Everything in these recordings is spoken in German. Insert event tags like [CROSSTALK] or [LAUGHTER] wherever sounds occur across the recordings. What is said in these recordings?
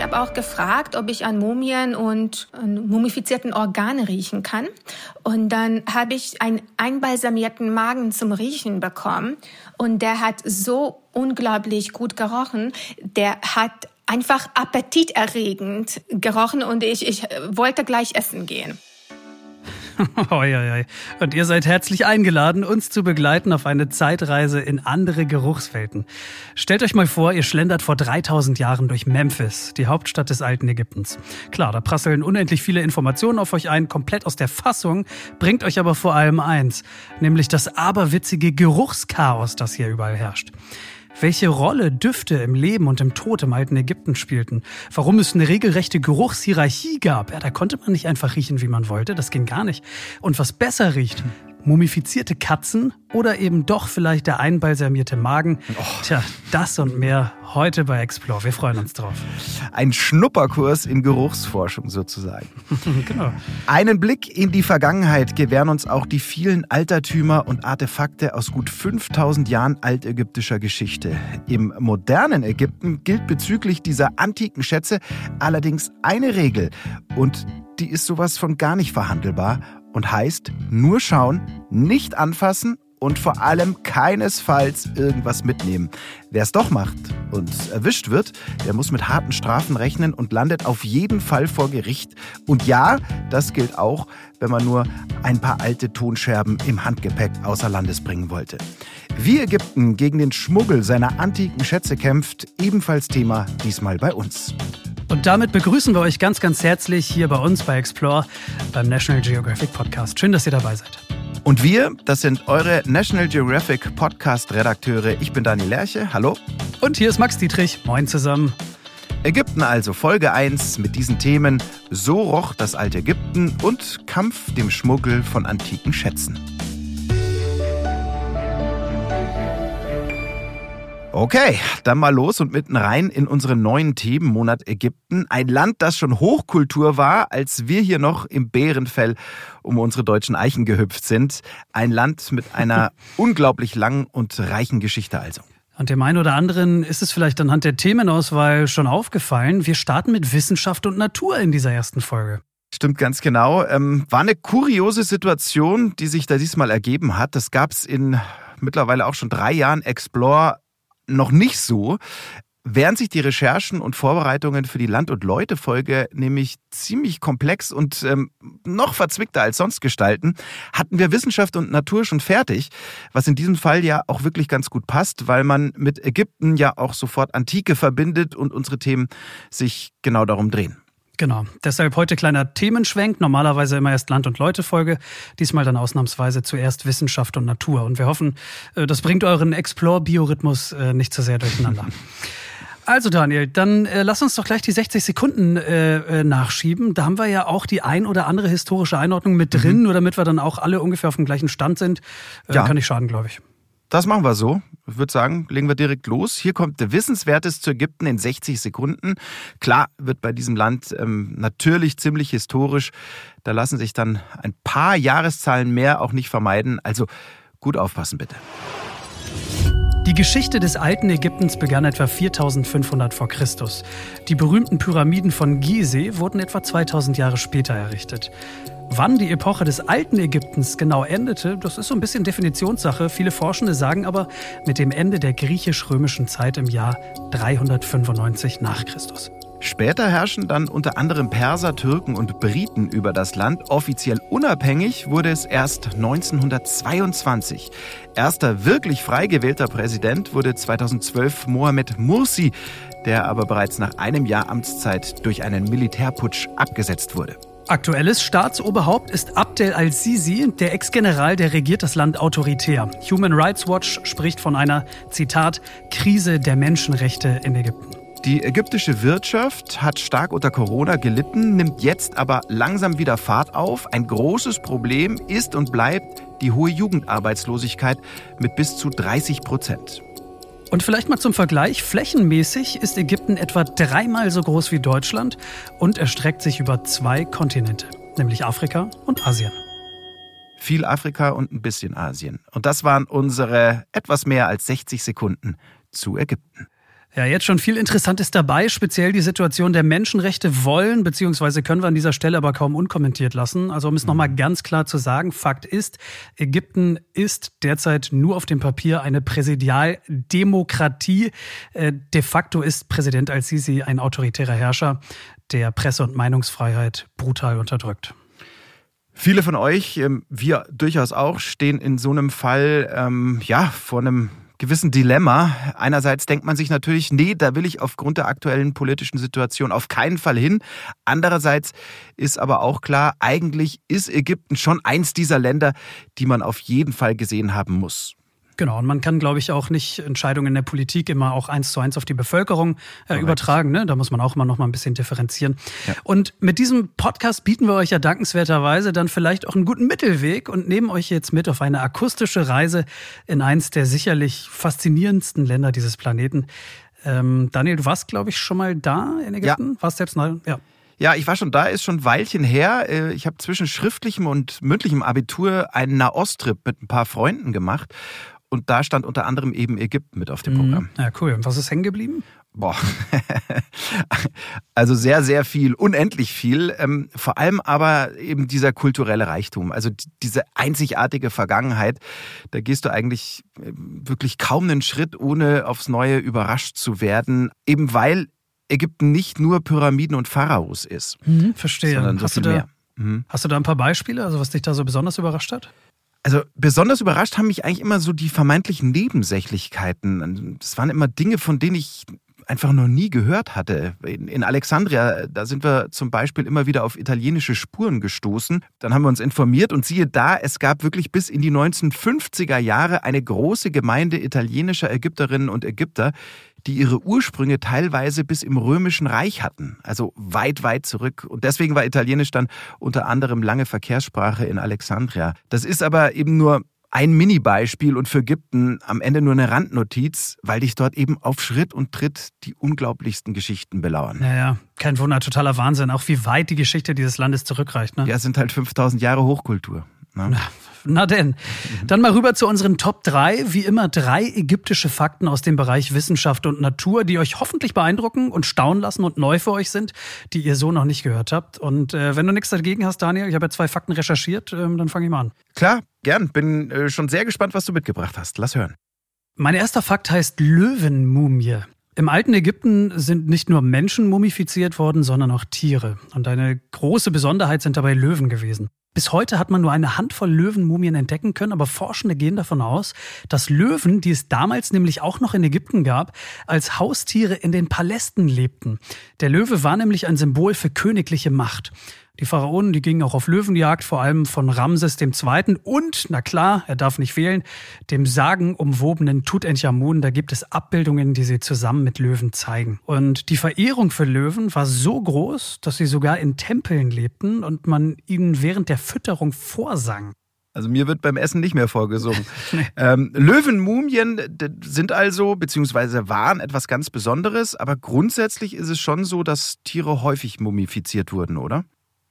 Ich habe auch gefragt, ob ich an Mumien und an mumifizierten Organe riechen kann. Und dann habe ich einen einbalsamierten Magen zum Riechen bekommen. Und der hat so unglaublich gut gerochen. Der hat einfach appetiterregend gerochen und ich, ich wollte gleich essen gehen. [LAUGHS] Und ihr seid herzlich eingeladen, uns zu begleiten auf eine Zeitreise in andere Geruchswelten. Stellt euch mal vor, ihr schlendert vor 3000 Jahren durch Memphis, die Hauptstadt des alten Ägyptens. Klar, da prasseln unendlich viele Informationen auf euch ein, komplett aus der Fassung, bringt euch aber vor allem eins, nämlich das aberwitzige Geruchschaos, das hier überall herrscht welche Rolle Düfte im Leben und im Tod im alten Ägypten spielten, warum es eine regelrechte Geruchshierarchie gab. Ja, da konnte man nicht einfach riechen, wie man wollte, das ging gar nicht. Und was besser riecht, mumifizierte Katzen oder eben doch vielleicht der einbalsamierte Magen. Oh. Tja, das und mehr heute bei Explore. Wir freuen uns drauf. Ein Schnupperkurs in Geruchsforschung sozusagen. [LAUGHS] genau. Einen Blick in die Vergangenheit gewähren uns auch die vielen Altertümer und Artefakte aus gut 5000 Jahren altägyptischer Geschichte. Im modernen Ägypten gilt bezüglich dieser antiken Schätze allerdings eine Regel und die ist sowas von gar nicht verhandelbar und heißt nur schauen, nicht anfassen und vor allem keinesfalls irgendwas mitnehmen. Wer es doch macht und erwischt wird, der muss mit harten Strafen rechnen und landet auf jeden Fall vor Gericht. Und ja, das gilt auch, wenn man nur ein paar alte Tonscherben im Handgepäck außer Landes bringen wollte. Wie Ägypten gegen den Schmuggel seiner antiken Schätze kämpft, ebenfalls Thema diesmal bei uns. Und damit begrüßen wir euch ganz, ganz herzlich hier bei uns bei Explore beim National Geographic Podcast. Schön, dass ihr dabei seid. Und wir, das sind eure National Geographic Podcast-Redakteure. Ich bin Daniel Lerche, hallo. Und hier ist Max Dietrich, moin zusammen. Ägypten also, Folge 1 mit diesen Themen So roch das alte Ägypten und Kampf dem Schmuggel von antiken Schätzen. Okay, dann mal los und mitten rein in unseren neuen Themenmonat Ägypten. Ein Land, das schon Hochkultur war, als wir hier noch im Bärenfell um unsere deutschen Eichen gehüpft sind. Ein Land mit einer [LAUGHS] unglaublich langen und reichen Geschichte also. Und dem einen oder anderen ist es vielleicht anhand der Themenauswahl schon aufgefallen. Wir starten mit Wissenschaft und Natur in dieser ersten Folge. Stimmt ganz genau. Ähm, war eine kuriose Situation, die sich da diesmal ergeben hat. Das gab es in mittlerweile auch schon drei Jahren Explore noch nicht so. Während sich die Recherchen und Vorbereitungen für die Land- und Leute-Folge nämlich ziemlich komplex und ähm, noch verzwickter als sonst gestalten, hatten wir Wissenschaft und Natur schon fertig, was in diesem Fall ja auch wirklich ganz gut passt, weil man mit Ägypten ja auch sofort Antike verbindet und unsere Themen sich genau darum drehen. Genau. Deshalb heute kleiner Themenschwenk. Normalerweise immer erst Land- und Leute-Folge. Diesmal dann ausnahmsweise zuerst Wissenschaft und Natur. Und wir hoffen, äh, das bringt euren Explore-Biorhythmus äh, nicht zu sehr durcheinander. [LAUGHS] Also Daniel, dann äh, lass uns doch gleich die 60 Sekunden äh, nachschieben. Da haben wir ja auch die ein oder andere historische Einordnung mit drin, mhm. nur damit wir dann auch alle ungefähr auf dem gleichen Stand sind. Äh, ja. Kann nicht schaden, glaube ich. Das machen wir so. Ich würde sagen, legen wir direkt los. Hier kommt der Wissenswertes zu Ägypten in 60 Sekunden. Klar wird bei diesem Land ähm, natürlich ziemlich historisch. Da lassen sich dann ein paar Jahreszahlen mehr auch nicht vermeiden. Also gut aufpassen bitte. Die Geschichte des alten Ägyptens begann etwa 4500 vor Christus. Die berühmten Pyramiden von Gizeh wurden etwa 2000 Jahre später errichtet. Wann die Epoche des alten Ägyptens genau endete, das ist so ein bisschen Definitionssache. Viele Forschende sagen aber mit dem Ende der griechisch-römischen Zeit im Jahr 395 nach Christus. Später herrschen dann unter anderem Perser, Türken und Briten über das Land. Offiziell unabhängig wurde es erst 1922. Erster wirklich frei gewählter Präsident wurde 2012 Mohamed Mursi, der aber bereits nach einem Jahr Amtszeit durch einen Militärputsch abgesetzt wurde. Aktuelles Staatsoberhaupt ist Abdel al-Sisi, der Ex-General, der regiert das Land autoritär. Human Rights Watch spricht von einer, Zitat, Krise der Menschenrechte in Ägypten. Die ägyptische Wirtschaft hat stark unter Corona gelitten, nimmt jetzt aber langsam wieder Fahrt auf. Ein großes Problem ist und bleibt die hohe Jugendarbeitslosigkeit mit bis zu 30 Prozent. Und vielleicht mal zum Vergleich, flächenmäßig ist Ägypten etwa dreimal so groß wie Deutschland und erstreckt sich über zwei Kontinente, nämlich Afrika und Asien. Viel Afrika und ein bisschen Asien. Und das waren unsere etwas mehr als 60 Sekunden zu Ägypten. Ja, jetzt schon viel Interessantes dabei, speziell die Situation der Menschenrechte wollen, beziehungsweise können wir an dieser Stelle aber kaum unkommentiert lassen. Also um es mhm. nochmal ganz klar zu sagen, Fakt ist, Ägypten ist derzeit nur auf dem Papier eine Präsidialdemokratie. Äh, de facto ist Präsident al-Sisi ein autoritärer Herrscher, der Presse- und Meinungsfreiheit brutal unterdrückt. Viele von euch, ähm, wir durchaus auch, stehen in so einem Fall ähm, ja vor einem gewissen Dilemma. Einerseits denkt man sich natürlich, nee, da will ich aufgrund der aktuellen politischen Situation auf keinen Fall hin. Andererseits ist aber auch klar, eigentlich ist Ägypten schon eins dieser Länder, die man auf jeden Fall gesehen haben muss. Genau, und man kann, glaube ich, auch nicht Entscheidungen der Politik immer auch eins zu eins auf die Bevölkerung äh, übertragen. Ne? Da muss man auch immer noch mal ein bisschen differenzieren. Ja. Und mit diesem Podcast bieten wir euch ja dankenswerterweise dann vielleicht auch einen guten Mittelweg und nehmen euch jetzt mit auf eine akustische Reise in eins der sicherlich faszinierendsten Länder dieses Planeten. Ähm, Daniel, du warst, glaube ich, schon mal da in Ägypten? Ja. Warst selbst neu? Ja. Ja, ich war schon da, ist schon ein Weilchen her. Äh, ich habe zwischen schriftlichem und mündlichem Abitur einen Nahost-Trip mit ein paar Freunden gemacht. Und da stand unter anderem eben Ägypten mit auf dem mhm. Programm. Ja, cool. Und was ist hängen geblieben? Boah, [LAUGHS] also sehr, sehr viel, unendlich viel. Ähm, vor allem aber eben dieser kulturelle Reichtum, also diese einzigartige Vergangenheit. Da gehst du eigentlich äh, wirklich kaum einen Schritt, ohne aufs Neue überrascht zu werden, eben weil Ägypten nicht nur Pyramiden und Pharaos ist. Mhm, verstehe. Sondern so hast, viel du da, mehr. Mhm. hast du da ein paar Beispiele, also was dich da so besonders überrascht hat? Also besonders überrascht haben mich eigentlich immer so die vermeintlichen Nebensächlichkeiten. Das waren immer Dinge, von denen ich einfach noch nie gehört hatte. In, Alexandria, da sind wir zum Beispiel immer wieder auf italienische Spuren gestoßen. Dann haben wir uns informiert und siehe da, es gab wirklich bis in die 1950er Jahre eine große Gemeinde italienischer Ägypterinnen und Ägypter, die ihre Ursprünge teilweise bis im Römischen Reich hatten, also weit, weit zurück. Und deswegen war Italienisch dann unter anderem lange Verkehrssprache in Alexandria. Das ist aber eben nur ein Mini-Beispiel und für Ägypten am Ende nur eine Randnotiz, weil dich dort eben auf Schritt und Tritt die unglaublichsten Geschichten belauern. Naja, kein Wunder, totaler Wahnsinn, auch wie weit die Geschichte dieses Landes zurückreicht. Ne? Ja, es sind halt 5000 Jahre Hochkultur. Ne? Na denn, dann mal rüber zu unseren Top 3. Wie immer drei ägyptische Fakten aus dem Bereich Wissenschaft und Natur, die euch hoffentlich beeindrucken und staunen lassen und neu für euch sind, die ihr so noch nicht gehört habt. Und äh, wenn du nichts dagegen hast, Daniel, ich habe ja zwei Fakten recherchiert, äh, dann fange ich mal an. Klar, gern. Bin äh, schon sehr gespannt, was du mitgebracht hast. Lass hören. Mein erster Fakt heißt Löwenmumie. Im alten Ägypten sind nicht nur Menschen mumifiziert worden, sondern auch Tiere. Und eine große Besonderheit sind dabei Löwen gewesen. Bis heute hat man nur eine Handvoll Löwenmumien entdecken können, aber Forschende gehen davon aus, dass Löwen, die es damals nämlich auch noch in Ägypten gab, als Haustiere in den Palästen lebten. Der Löwe war nämlich ein Symbol für königliche Macht. Die Pharaonen, die gingen auch auf Löwenjagd, vor allem von Ramses II. und, na klar, er darf nicht fehlen, dem sagenumwobenen Tutanchamun. Da gibt es Abbildungen, die sie zusammen mit Löwen zeigen. Und die Verehrung für Löwen war so groß, dass sie sogar in Tempeln lebten und man ihnen während der Fütterung vorsang. Also mir wird beim Essen nicht mehr vorgesungen. [LAUGHS] nee. ähm, Löwenmumien sind also, beziehungsweise waren etwas ganz Besonderes, aber grundsätzlich ist es schon so, dass Tiere häufig mumifiziert wurden, oder?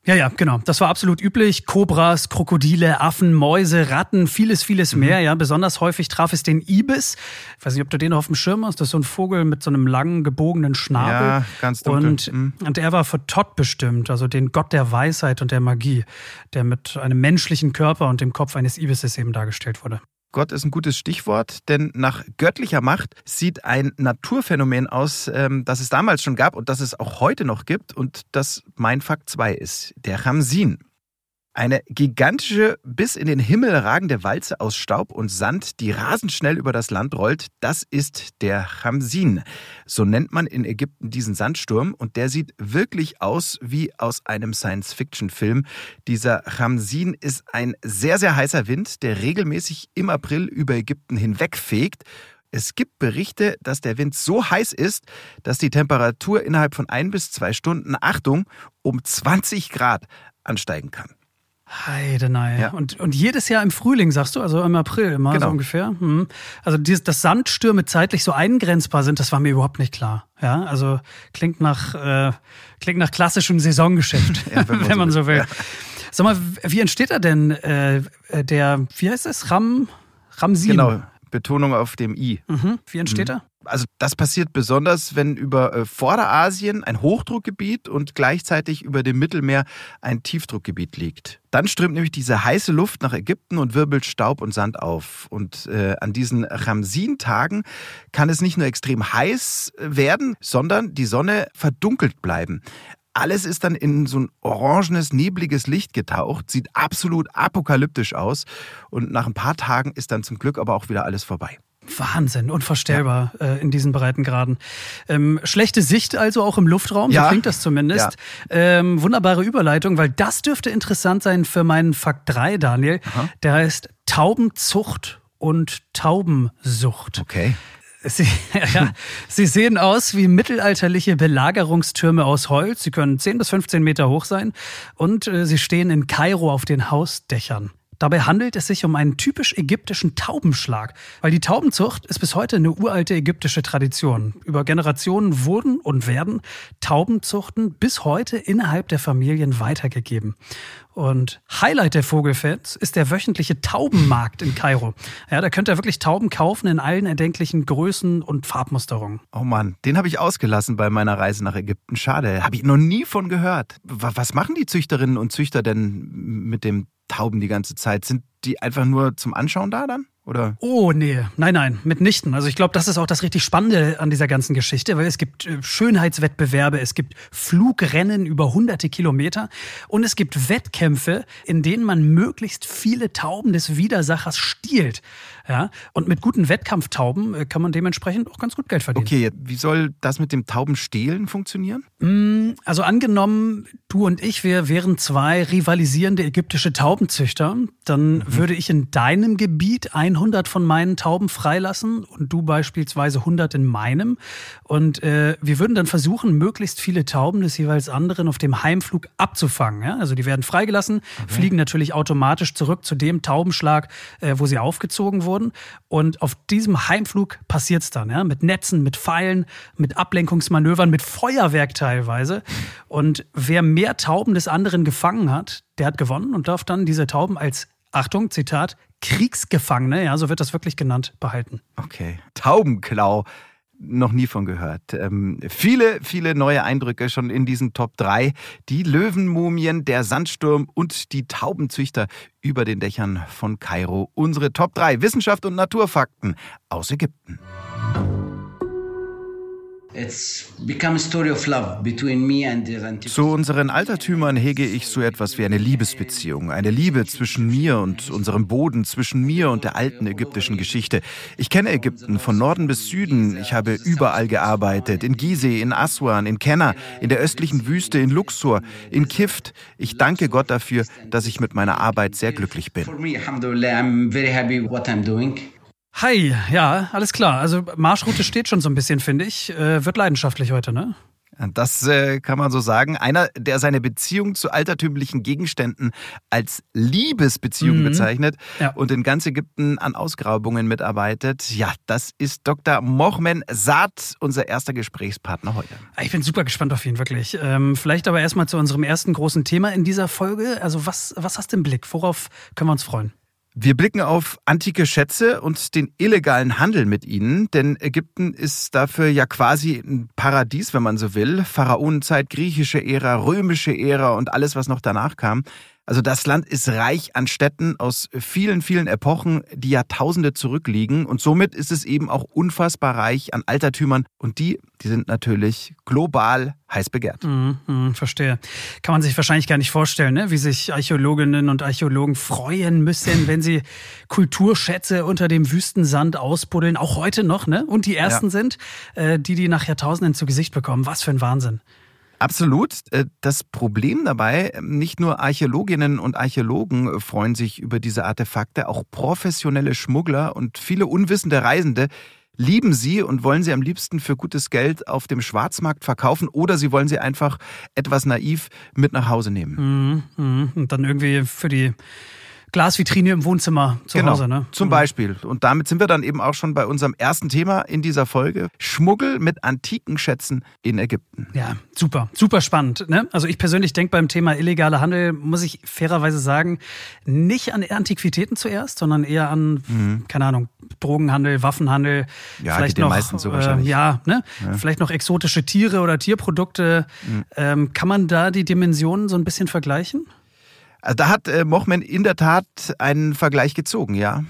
Ja, ja, genau. Das war absolut üblich. Kobras, Krokodile, Affen, Mäuse, Ratten, vieles, vieles mhm. mehr. Ja, besonders häufig traf es den Ibis. Ich weiß nicht, ob du den auf dem Schirm hast. Das ist so ein Vogel mit so einem langen, gebogenen Schnabel. Ja, ganz dunkel. Und, mhm. und er war für Todd bestimmt, also den Gott der Weisheit und der Magie, der mit einem menschlichen Körper und dem Kopf eines Ibises eben dargestellt wurde. Gott ist ein gutes Stichwort, denn nach göttlicher Macht sieht ein Naturphänomen aus, ähm, das es damals schon gab und das es auch heute noch gibt und das mein Fakt 2 ist, der Ramsin. Eine gigantische, bis in den Himmel ragende Walze aus Staub und Sand, die rasend schnell über das Land rollt, das ist der Ramsin. So nennt man in Ägypten diesen Sandsturm und der sieht wirklich aus wie aus einem Science-Fiction-Film. Dieser Ramsin ist ein sehr, sehr heißer Wind, der regelmäßig im April über Ägypten hinwegfegt. Es gibt Berichte, dass der Wind so heiß ist, dass die Temperatur innerhalb von ein bis zwei Stunden, Achtung, um 20 Grad ansteigen kann. Heidenei. Ja. Und, und jedes Jahr im Frühling, sagst du, also im April immer genau. so ungefähr. Hm. Also dieses, dass Sandstürme zeitlich so eingrenzbar sind, das war mir überhaupt nicht klar. Ja, also klingt nach, äh, klingt nach klassischem Saisongeschäft, [LAUGHS] ja, wenn, man, [LAUGHS] wenn man so will. Ja. Sag mal, wie entsteht da denn äh, der, wie heißt es, Ram, Ramsin? Genau, Betonung auf dem I. Mhm. Wie entsteht mhm. er? Also das passiert besonders, wenn über äh, Vorderasien ein Hochdruckgebiet und gleichzeitig über dem Mittelmeer ein Tiefdruckgebiet liegt. Dann strömt nämlich diese heiße Luft nach Ägypten und wirbelt Staub und Sand auf. Und äh, an diesen Ramsin-Tagen kann es nicht nur extrem heiß werden, sondern die Sonne verdunkelt bleiben. Alles ist dann in so ein orangenes, nebliges Licht getaucht, sieht absolut apokalyptisch aus. Und nach ein paar Tagen ist dann zum Glück aber auch wieder alles vorbei. Wahnsinn, unvorstellbar ja. äh, in diesen Breitengraden. Ähm, schlechte Sicht also auch im Luftraum, ja. so klingt das zumindest. Ja. Ähm, wunderbare Überleitung, weil das dürfte interessant sein für meinen Fakt 3, Daniel. Aha. Der heißt Taubenzucht und Taubensucht. Okay. Sie, [LAUGHS] ja, sie sehen aus wie mittelalterliche Belagerungstürme aus Holz. Sie können 10 bis 15 Meter hoch sein und äh, sie stehen in Kairo auf den Hausdächern. Dabei handelt es sich um einen typisch ägyptischen Taubenschlag, weil die Taubenzucht ist bis heute eine uralte ägyptische Tradition. Über Generationen wurden und werden Taubenzuchten bis heute innerhalb der Familien weitergegeben. Und Highlight der Vogelfans ist der wöchentliche Taubenmarkt in Kairo. Ja, da könnt ihr wirklich Tauben kaufen in allen erdenklichen Größen und Farbmusterungen. Oh Mann, den habe ich ausgelassen bei meiner Reise nach Ägypten. Schade, habe ich noch nie von gehört. Was machen die Züchterinnen und Züchter denn mit dem Tauben die ganze Zeit? Sind die einfach nur zum Anschauen da dann? Oder? Oh, nee. Nein, nein, mitnichten. Also ich glaube, das ist auch das richtig Spannende an dieser ganzen Geschichte, weil es gibt äh, Schönheitswettbewerbe, es gibt Flugrennen über hunderte Kilometer und es gibt Wettkämpfe, in denen man möglichst viele Tauben des Widersachers stiehlt. Ja? Und mit guten Wettkampftauben äh, kann man dementsprechend auch ganz gut Geld verdienen. Okay, wie soll das mit dem Taubenstehlen funktionieren? Mm, also angenommen, du und ich, wir wären zwei rivalisierende ägyptische Taubenzüchter, dann mhm. würde ich in deinem Gebiet 100 von meinen Tauben freilassen und du beispielsweise 100 in meinem. Und äh, wir würden dann versuchen, möglichst viele Tauben des jeweils anderen auf dem Heimflug abzufangen. Ja? Also die werden freigelassen, okay. fliegen natürlich automatisch zurück zu dem Taubenschlag, äh, wo sie aufgezogen wurden. Und auf diesem Heimflug passiert es dann, ja, mit Netzen, mit Pfeilen, mit Ablenkungsmanövern, mit Feuerwerk teilweise. Und wer mehr Tauben des anderen gefangen hat, der hat gewonnen und darf dann diese Tauben als Achtung, Zitat, Kriegsgefangene, ja, so wird das wirklich genannt, behalten. Okay. Taubenklau noch nie von gehört. Ähm, viele, viele neue Eindrücke schon in diesen Top 3. Die Löwenmumien, der Sandsturm und die Taubenzüchter über den Dächern von Kairo. Unsere Top 3 Wissenschaft und Naturfakten aus Ägypten. Zu unseren Altertümern hege ich so etwas wie eine Liebesbeziehung, eine Liebe zwischen mir und unserem Boden, zwischen mir und der alten ägyptischen Geschichte. Ich kenne Ägypten von Norden bis Süden. Ich habe überall gearbeitet, in Gizeh, in Aswan, in Kenna, in der östlichen Wüste, in Luxor, in Kift. Ich danke Gott dafür, dass ich mit meiner Arbeit sehr glücklich bin. Hi, ja, alles klar. Also Marschroute steht schon so ein bisschen, finde ich. Äh, wird leidenschaftlich heute, ne? Das äh, kann man so sagen. Einer, der seine Beziehung zu altertümlichen Gegenständen als Liebesbeziehung mhm. bezeichnet ja. und in ganz Ägypten an Ausgrabungen mitarbeitet. Ja, das ist Dr. Mohmen Saad, unser erster Gesprächspartner heute. Ich bin super gespannt auf ihn, wirklich. Ähm, vielleicht aber erstmal zu unserem ersten großen Thema in dieser Folge. Also was, was hast du im Blick? Worauf können wir uns freuen? Wir blicken auf antike Schätze und den illegalen Handel mit ihnen, denn Ägypten ist dafür ja quasi ein Paradies, wenn man so will. Pharaonenzeit, griechische Ära, römische Ära und alles, was noch danach kam. Also das Land ist reich an Städten aus vielen, vielen Epochen, die Jahrtausende zurückliegen. Und somit ist es eben auch unfassbar reich an Altertümern. Und die, die sind natürlich global heiß begehrt. Mh, verstehe. Kann man sich wahrscheinlich gar nicht vorstellen, ne? wie sich Archäologinnen und Archäologen freuen müssen, wenn sie Kulturschätze unter dem Wüstensand ausbuddeln. Auch heute noch, ne? Und die ersten ja. sind, äh, die die nach Jahrtausenden zu Gesicht bekommen. Was für ein Wahnsinn. Absolut. Äh, das Problem dabei, nicht nur Archäologinnen und Archäologen freuen sich über diese Artefakte, auch professionelle Schmuggler und viele unwissende Reisende lieben sie und wollen sie am liebsten für gutes Geld auf dem Schwarzmarkt verkaufen oder sie wollen sie einfach etwas naiv mit nach Hause nehmen. Mhm, mh. Und dann irgendwie für die Glasvitrine im Wohnzimmer zu genau, Hause, ne? Zum mhm. Beispiel. Und damit sind wir dann eben auch schon bei unserem ersten Thema in dieser Folge. Schmuggel mit antiken Schätzen in Ägypten. Ja, super, super spannend. Ne? Also ich persönlich denke beim Thema illegaler Handel, muss ich fairerweise sagen, nicht an Antiquitäten zuerst, sondern eher an, mhm. keine Ahnung, Drogenhandel, Waffenhandel, ja, vielleicht noch, meisten so wahrscheinlich. Äh, ja, ne? Ja. vielleicht noch exotische Tiere oder Tierprodukte. Mhm. Ähm, kann man da die Dimensionen so ein bisschen vergleichen? Also da hat äh, Mochman in der Tat einen Vergleich gezogen, ja.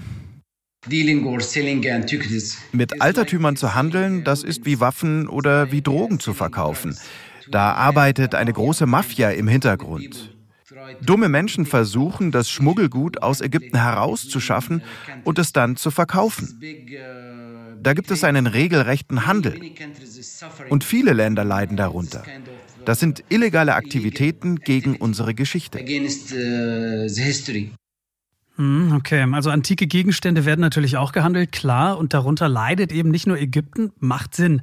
Mit Altertümern zu handeln, das ist wie Waffen oder wie Drogen zu verkaufen. Da arbeitet eine große Mafia im Hintergrund. Dumme Menschen versuchen, das Schmuggelgut aus Ägypten herauszuschaffen und es dann zu verkaufen. Da gibt es einen regelrechten Handel. Und viele Länder leiden darunter. Das sind illegale Aktivitäten gegen unsere Geschichte. Hm, okay, also antike Gegenstände werden natürlich auch gehandelt, klar, und darunter leidet eben nicht nur Ägypten, macht Sinn.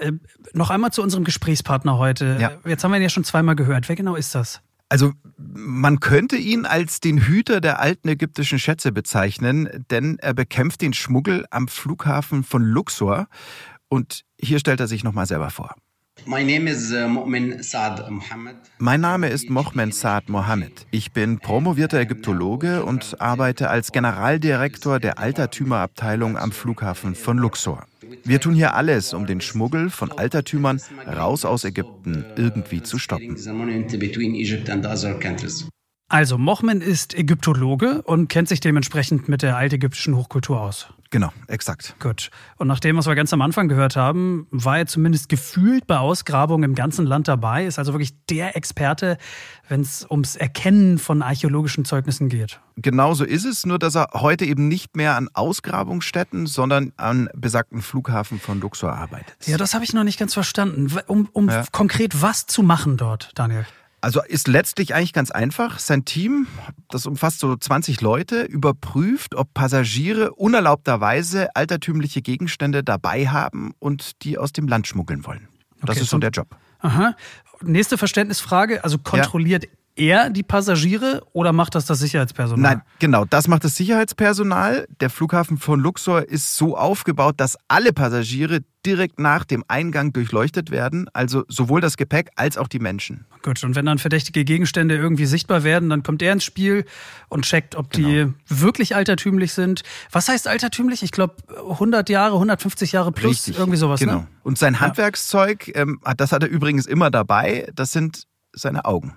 Äh, noch einmal zu unserem Gesprächspartner heute. Ja. Jetzt haben wir ihn ja schon zweimal gehört. Wer genau ist das? Also man könnte ihn als den Hüter der alten ägyptischen Schätze bezeichnen, denn er bekämpft den Schmuggel am Flughafen von Luxor. Und hier stellt er sich nochmal selber vor. Uh, mein Name ist Mohamed Saad Mohammed. Ich bin promovierter Ägyptologe und arbeite als Generaldirektor der Altertümerabteilung am Flughafen von Luxor. Wir tun hier alles, um den Schmuggel von Altertümern raus aus Ägypten irgendwie zu stoppen. Also, Mohmen ist Ägyptologe und kennt sich dementsprechend mit der altägyptischen Hochkultur aus. Genau, exakt. Gut. Und nach dem, was wir ganz am Anfang gehört haben, war er zumindest gefühlt bei Ausgrabungen im ganzen Land dabei, ist also wirklich der Experte, wenn es ums Erkennen von archäologischen Zeugnissen geht. Genauso ist es, nur dass er heute eben nicht mehr an Ausgrabungsstätten, sondern an besagten Flughafen von Luxor arbeitet. Ja, das habe ich noch nicht ganz verstanden. Um, um ja. konkret was zu machen dort, Daniel? Also ist letztlich eigentlich ganz einfach. Sein Team, das umfasst so 20 Leute, überprüft, ob Passagiere unerlaubterweise altertümliche Gegenstände dabei haben und die aus dem Land schmuggeln wollen. Das okay, ist so der Job. Aha. Nächste Verständnisfrage. Also kontrolliert ja er die Passagiere oder macht das das Sicherheitspersonal? Nein, genau, das macht das Sicherheitspersonal. Der Flughafen von Luxor ist so aufgebaut, dass alle Passagiere direkt nach dem Eingang durchleuchtet werden, also sowohl das Gepäck als auch die Menschen. Gut, und wenn dann verdächtige Gegenstände irgendwie sichtbar werden, dann kommt er ins Spiel und checkt, ob die genau. wirklich altertümlich sind. Was heißt altertümlich? Ich glaube 100 Jahre, 150 Jahre plus, Richtig, irgendwie sowas. Genau. Ne? Und sein Handwerkszeug, ähm, das hat er übrigens immer dabei, das sind seine Augen.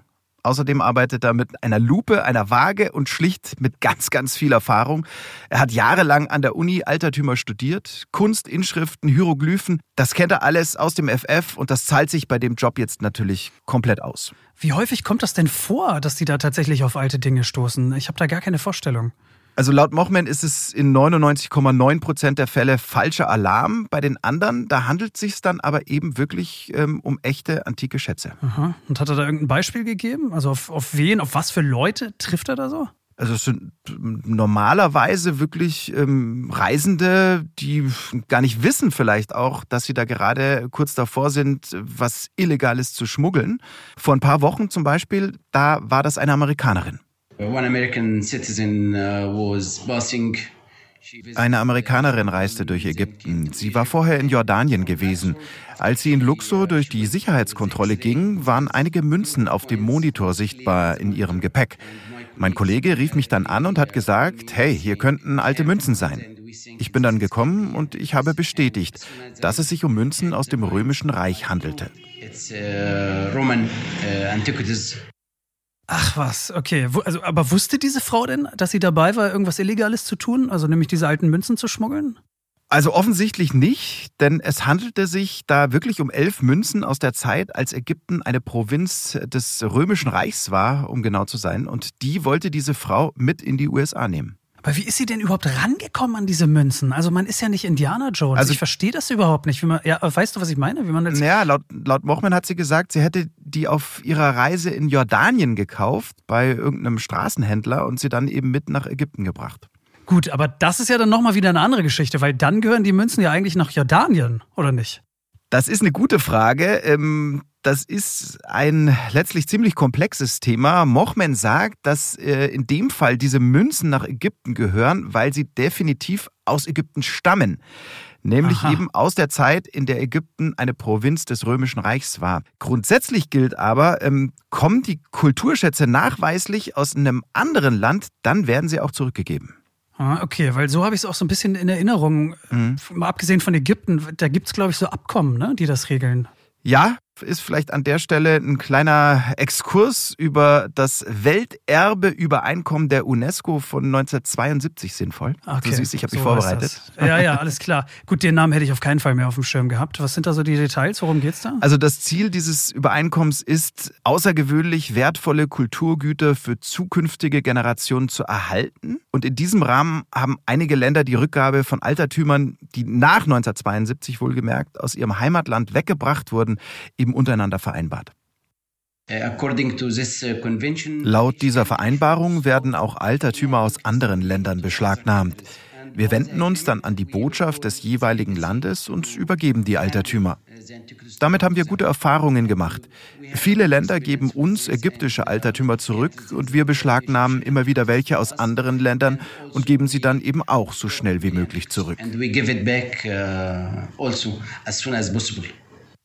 Außerdem arbeitet er mit einer Lupe, einer Waage und schlicht mit ganz, ganz viel Erfahrung. Er hat jahrelang an der Uni Altertümer studiert, Kunst, Inschriften, Hieroglyphen. Das kennt er alles aus dem FF und das zahlt sich bei dem Job jetzt natürlich komplett aus. Wie häufig kommt das denn vor, dass die da tatsächlich auf alte Dinge stoßen? Ich habe da gar keine Vorstellung. Also laut Mochman ist es in 99,9 Prozent der Fälle falscher Alarm. Bei den anderen, da handelt es sich dann aber eben wirklich ähm, um echte antike Schätze. Aha. Und hat er da irgendein Beispiel gegeben? Also auf, auf wen, auf was für Leute trifft er da so? Also es sind normalerweise wirklich ähm, Reisende, die gar nicht wissen vielleicht auch, dass sie da gerade kurz davor sind, was Illegales zu schmuggeln. Vor ein paar Wochen zum Beispiel, da war das eine Amerikanerin. One American citizen uh, eine Amerikanerin reiste durch Ägypten. Sie war vorher in Jordanien gewesen. Als sie in Luxor durch die Sicherheitskontrolle ging, waren einige Münzen auf dem Monitor sichtbar in ihrem Gepäck. Mein Kollege rief mich dann an und hat gesagt, hey, hier könnten alte Münzen sein. Ich bin dann gekommen und ich habe bestätigt, dass es sich um Münzen aus dem römischen Reich handelte. It's, uh, Roman, uh, Ach was, okay. Also, aber wusste diese Frau denn, dass sie dabei war, irgendwas Illegales zu tun? Also nämlich diese alten Münzen zu schmuggeln? Also offensichtlich nicht, denn es handelte sich da wirklich um elf Münzen aus der Zeit, als Ägypten eine Provinz des Römischen Reichs war, um genau zu sein. Und die wollte diese Frau mit in die USA nehmen. Aber wie ist sie denn überhaupt rangekommen an diese Münzen? Also man ist ja nicht Indiana Jones. Also ich verstehe das überhaupt nicht. Man, ja, weißt du, was ich meine? Wie man jetzt ja, laut, laut Mochman hat sie gesagt, sie hätte die auf ihrer Reise in Jordanien gekauft bei irgendeinem Straßenhändler und sie dann eben mit nach Ägypten gebracht. Gut, aber das ist ja dann nochmal wieder eine andere Geschichte, weil dann gehören die Münzen ja eigentlich nach Jordanien, oder nicht? Das ist eine gute Frage. Ähm, das ist ein letztlich ziemlich komplexes Thema. Mochmen sagt, dass äh, in dem Fall diese Münzen nach Ägypten gehören, weil sie definitiv aus Ägypten stammen. Nämlich Aha. eben aus der Zeit, in der Ägypten eine Provinz des Römischen Reichs war. Grundsätzlich gilt aber, ähm, kommen die Kulturschätze nachweislich aus einem anderen Land, dann werden sie auch zurückgegeben. Ah, okay, weil so habe ich es auch so ein bisschen in Erinnerung. Mhm. Mal abgesehen von Ägypten, da gibt es, glaube ich, so Abkommen, ne, die das regeln. Ja, ist vielleicht an der Stelle ein kleiner Exkurs über das Welterbe-Übereinkommen der UNESCO von 1972 sinnvoll. Okay, du siehst, ich habe so mich vorbereitet. Ja, ja, alles klar. Gut, den Namen hätte ich auf keinen Fall mehr auf dem Schirm gehabt. Was sind da so die Details? Worum geht's da? Also das Ziel dieses Übereinkommens ist, außergewöhnlich wertvolle Kulturgüter für zukünftige Generationen zu erhalten. Und in diesem Rahmen haben einige Länder die Rückgabe von Altertümern, die nach 1972 wohlgemerkt aus ihrem Heimatland weggebracht wurden, eben eben untereinander vereinbart. Uh, uh, Laut dieser Vereinbarung werden auch Altertümer aus anderen Ländern beschlagnahmt. Wir wenden uns dann an die Botschaft des jeweiligen Landes und übergeben die Altertümer. Damit haben wir gute Erfahrungen gemacht. Viele Länder geben uns ägyptische Altertümer zurück und wir beschlagnahmen immer wieder welche aus anderen Ländern und geben sie dann eben auch so schnell wie möglich zurück.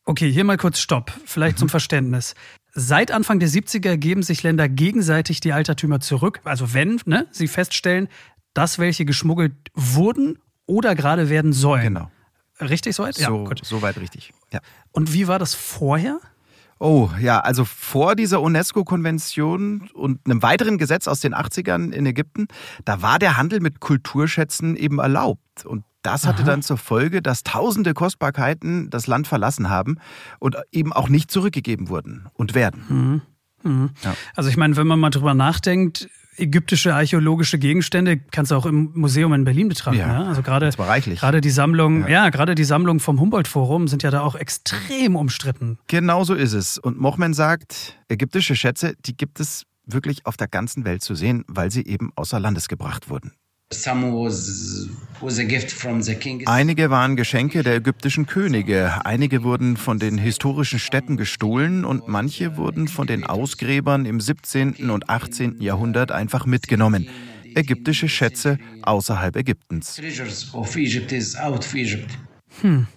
Okay, hier mal kurz Stopp. Vielleicht mhm. zum Verständnis. Seit Anfang der 70er geben sich Länder gegenseitig die Altertümer zurück. Also wenn ne, sie feststellen, dass welche geschmuggelt wurden oder gerade werden sollen. Genau. Richtig soweit? Ja, so, gut. Soweit richtig. Ja. Und wie war das vorher? Oh, ja, also vor dieser UNESCO-Konvention und einem weiteren Gesetz aus den 80ern in Ägypten, da war der Handel mit Kulturschätzen eben erlaubt. Und das hatte Aha. dann zur Folge, dass tausende Kostbarkeiten das Land verlassen haben und eben auch nicht zurückgegeben wurden und werden. Mhm. Mhm. Ja. Also ich meine, wenn man mal drüber nachdenkt, ägyptische archäologische Gegenstände kannst du auch im Museum in Berlin betrachten. Ja, ja? Also gerade gerade die Sammlung, ja. ja, gerade die Sammlung vom Humboldt Forum sind ja da auch extrem umstritten. Genau so ist es. Und Mochmen sagt, ägyptische Schätze, die gibt es wirklich auf der ganzen Welt zu sehen, weil sie eben außer Landes gebracht wurden. Einige waren Geschenke der ägyptischen Könige, einige wurden von den historischen Städten gestohlen und manche wurden von den Ausgräbern im 17. und 18. Jahrhundert einfach mitgenommen. Ägyptische Schätze außerhalb Ägyptens. Hm.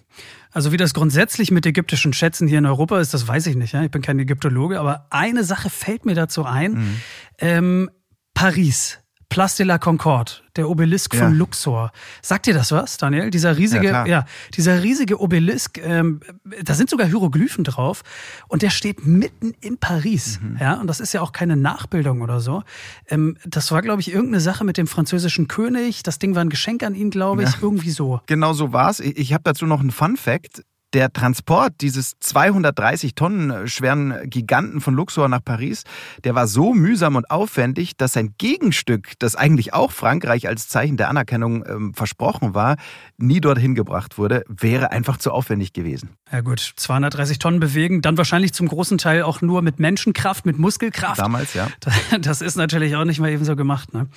Also wie das grundsätzlich mit ägyptischen Schätzen hier in Europa ist, das weiß ich nicht. Ja? Ich bin kein Ägyptologe, aber eine Sache fällt mir dazu ein. Mhm. Ähm, Paris. Place de la Concorde, der Obelisk ja. von Luxor. Sagt dir das was, Daniel? Dieser riesige, ja, ja dieser riesige Obelisk, ähm, da sind sogar Hieroglyphen drauf und der steht mitten in Paris. Mhm. Ja, und das ist ja auch keine Nachbildung oder so. Ähm, das war, glaube ich, irgendeine Sache mit dem französischen König. Das Ding war ein Geschenk an ihn, glaube ich, ja. irgendwie so. Genau so war's. Ich, ich habe dazu noch einen Fun Fact. Der Transport dieses 230 Tonnen schweren Giganten von Luxor nach Paris, der war so mühsam und aufwendig, dass sein Gegenstück, das eigentlich auch Frankreich als Zeichen der Anerkennung ähm, versprochen war, nie dorthin gebracht wurde, wäre einfach zu aufwendig gewesen. Ja gut, 230 Tonnen bewegen, dann wahrscheinlich zum großen Teil auch nur mit Menschenkraft, mit Muskelkraft. Damals, ja. [LAUGHS] Das ist natürlich auch nicht mal eben so gemacht. Ne?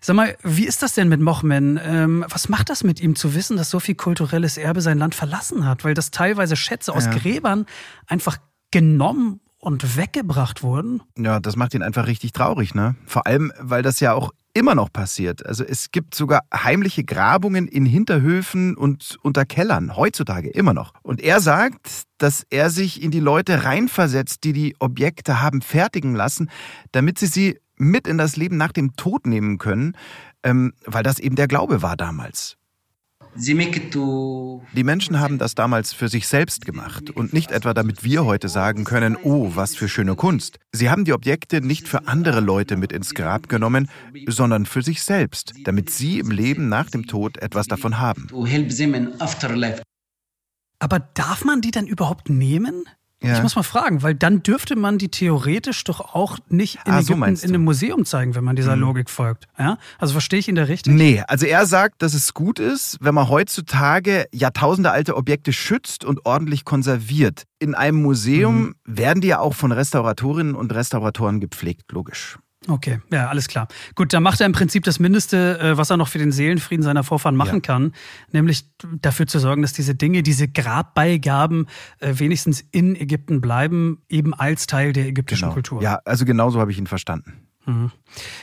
Sag mal, wie ist das denn mit Mochmen? Ähm, was macht das mit ihm zu wissen, dass so viel kulturelles Erbe sein Land verlassen hat? Weil das teilweise Schätze aus ja. Gräbern einfach genommen und weggebracht wurden. Ja, das macht ihn einfach richtig traurig, ne? Vor allem, weil das ja auch immer noch passiert. Also es gibt sogar heimliche Grabungen in Hinterhöfen und unter Kellern, heutzutage immer noch. Und er sagt, dass er sich in die Leute reinversetzt, die die Objekte haben fertigen lassen, damit sie sie mit in das Leben nach dem Tod nehmen können, ähm, weil das eben der Glaube war damals. Die Menschen haben das damals für sich selbst gemacht und nicht etwa damit wir heute sagen können, oh, was für schöne Kunst. Sie haben die Objekte nicht für andere Leute mit ins Grab genommen, sondern für sich selbst, damit sie im Leben nach dem Tod etwas davon haben. Aber darf man die dann überhaupt nehmen? Ja. Ich muss mal fragen, weil dann dürfte man die theoretisch doch auch nicht in, ah, so in einem Museum zeigen, wenn man dieser mhm. Logik folgt. Ja? Also verstehe ich ihn da richtig? Nee, also er sagt, dass es gut ist, wenn man heutzutage jahrtausendealte Objekte schützt und ordentlich konserviert. In einem Museum mhm. werden die ja auch von Restauratorinnen und Restauratoren gepflegt, logisch. Okay, ja, alles klar. Gut, dann macht er im Prinzip das Mindeste, äh, was er noch für den Seelenfrieden seiner Vorfahren machen ja. kann, nämlich dafür zu sorgen, dass diese Dinge, diese Grabbeigaben äh, wenigstens in Ägypten bleiben, eben als Teil der ägyptischen genau. Kultur. Ja, also genauso habe ich ihn verstanden. Mhm.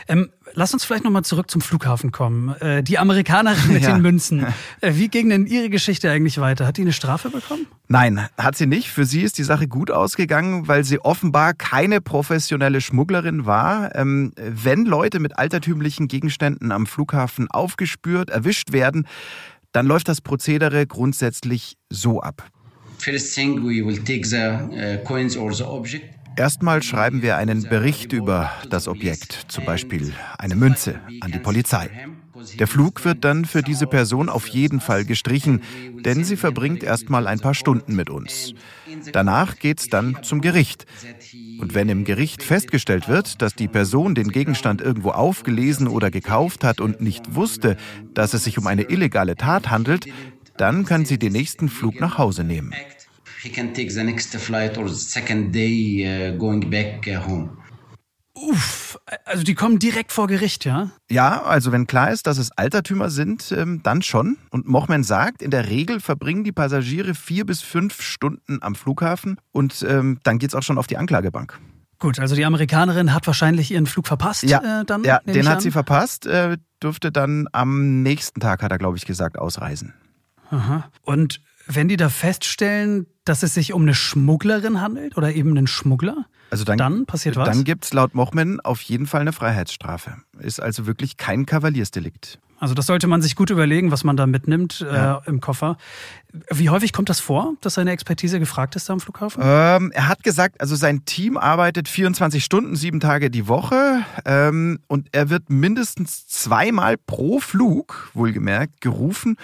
Ähm, lass uns vielleicht nochmal zurück zum Flughafen kommen. Äh, die Amerikanerin mit [LAUGHS] ja. den Münzen. Äh, wie ging denn ihre Geschichte eigentlich weiter? Hat die eine Strafe bekommen? Nein, hat sie nicht. Für sie ist die Sache gut ausgegangen, weil sie offenbar keine professionelle Schmugglerin war. Ähm, wenn Leute mit altertümlichen Gegenständen am Flughafen aufgespürt, erwischt werden, dann läuft das Prozedere grundsätzlich so ab. First thing we will take the uh, coins or the object Erstmal schreiben wir einen Bericht über das Objekt, zum Beispiel eine Münze, an die Polizei. Der Flug wird dann für diese Person auf jeden Fall gestrichen, denn sie verbringt erstmal ein paar Stunden mit uns. Danach geht's dann zum Gericht. Und wenn im Gericht festgestellt wird, dass die Person den Gegenstand irgendwo aufgelesen oder gekauft hat und nicht wusste, dass es sich um eine illegale Tat handelt, dann kann sie den nächsten Flug nach Hause nehmen he can take the next flight or the second day uh, going back uh, home. Uff, also die kommen direkt vor Gericht, ja? Ja, also wenn klar ist, dass es Altertümer sind, ähm, dann schon. Und Mochman sagt, in der Regel verbringen die Passagiere vier bis fünf Stunden am Flughafen und ähm, dann es auch schon auf die Anklagebank. Gut, also die Amerikanerin hat wahrscheinlich ihren Flug verpasst. Ja, äh, dann, ja den hat an. sie verpasst, äh, durfte dann am nächsten Tag, hat er glaube ich gesagt, ausreisen. Aha. Und wenn die da feststellen, dass es sich um eine Schmugglerin handelt oder eben einen Schmuggler, also dann, dann passiert was? Dann gibt es laut Mochman auf jeden Fall eine Freiheitsstrafe. Ist also wirklich kein Kavaliersdelikt. Also das sollte man sich gut überlegen, was man da mitnimmt äh, ja. im Koffer. Wie häufig kommt das vor, dass seine Expertise gefragt ist da am Flughafen? Ähm, er hat gesagt, also sein Team arbeitet 24 Stunden, sieben Tage die Woche ähm, und er wird mindestens zweimal pro Flug, wohlgemerkt, gerufen,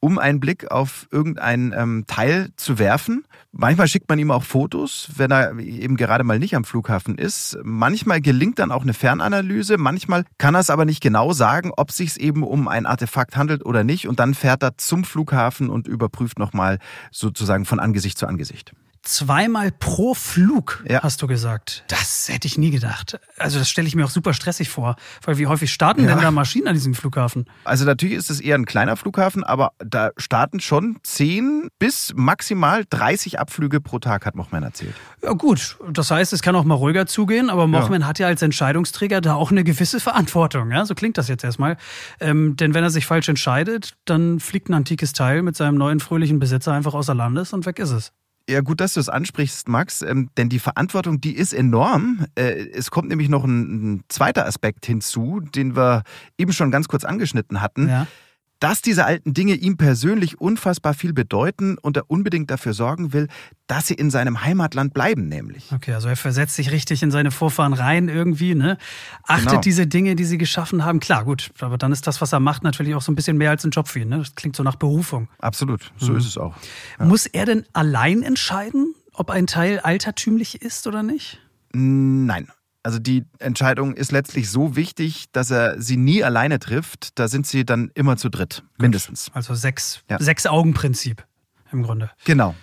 um einen Blick auf irgendein ähm, Teil zu werfen. Manchmal schickt man ihm auch Fotos, wenn er eben gerade mal nicht am Flughafen ist. Manchmal gelingt dann auch eine Fernanalyse, manchmal kann er es aber nicht genau sagen, ob es sich eben um ein Artefakt handelt oder nicht. Und dann fährt er zum Flughafen und überprüft nochmal sozusagen von Angesicht zu Angesicht. Zweimal pro Flug, ja. hast du gesagt. Das hätte ich nie gedacht. Also das stelle ich mir auch super stressig vor. Weil wie häufig starten ja. denn da Maschinen an diesem Flughafen? Also natürlich ist es eher ein kleiner Flughafen, aber da starten schon 10 bis maximal 30 Abflüge pro Tag, hat Mochmann erzählt. Ja gut, das heißt, es kann auch mal ruhiger zugehen, aber Mochmann ja. hat ja als Entscheidungsträger da auch eine gewisse Verantwortung. Ja, so klingt das jetzt erstmal. Ähm, denn wenn er sich falsch entscheidet, dann fliegt ein antikes Teil mit seinem neuen fröhlichen Besitzer einfach außer Landes und weg ist es. Ja, gut, dass du es ansprichst, Max, ähm, denn die Verantwortung, die ist enorm. Äh, es kommt nämlich noch ein, ein, zweiter Aspekt hinzu, den wir eben schon ganz kurz angeschnitten hatten. Ja dass diese alten Dinge ihm persönlich unfassbar viel bedeuten und er unbedingt dafür sorgen will, dass sie in seinem Heimatland bleiben, nämlich. Okay, also er versetzt sich richtig in seine Vorfahren rein irgendwie, ne? Achtet genau. diese Dinge, die sie geschaffen haben. Klar, gut, aber dann ist das, was er macht, natürlich auch so ein bisschen mehr als ein Job für ihn, ne? Das klingt so nach Berufung. Absolut, so mhm. ist es auch. Ja. Muss er denn allein entscheiden, ob ein Teil altertümlich ist oder nicht? Nein, also die Entscheidung ist letztlich so wichtig, dass er sie nie alleine trifft. Da sind sie dann immer zu dritt, mindestens. Also sechs, ja. sechs Augen-Prinzip im Grunde. Genau.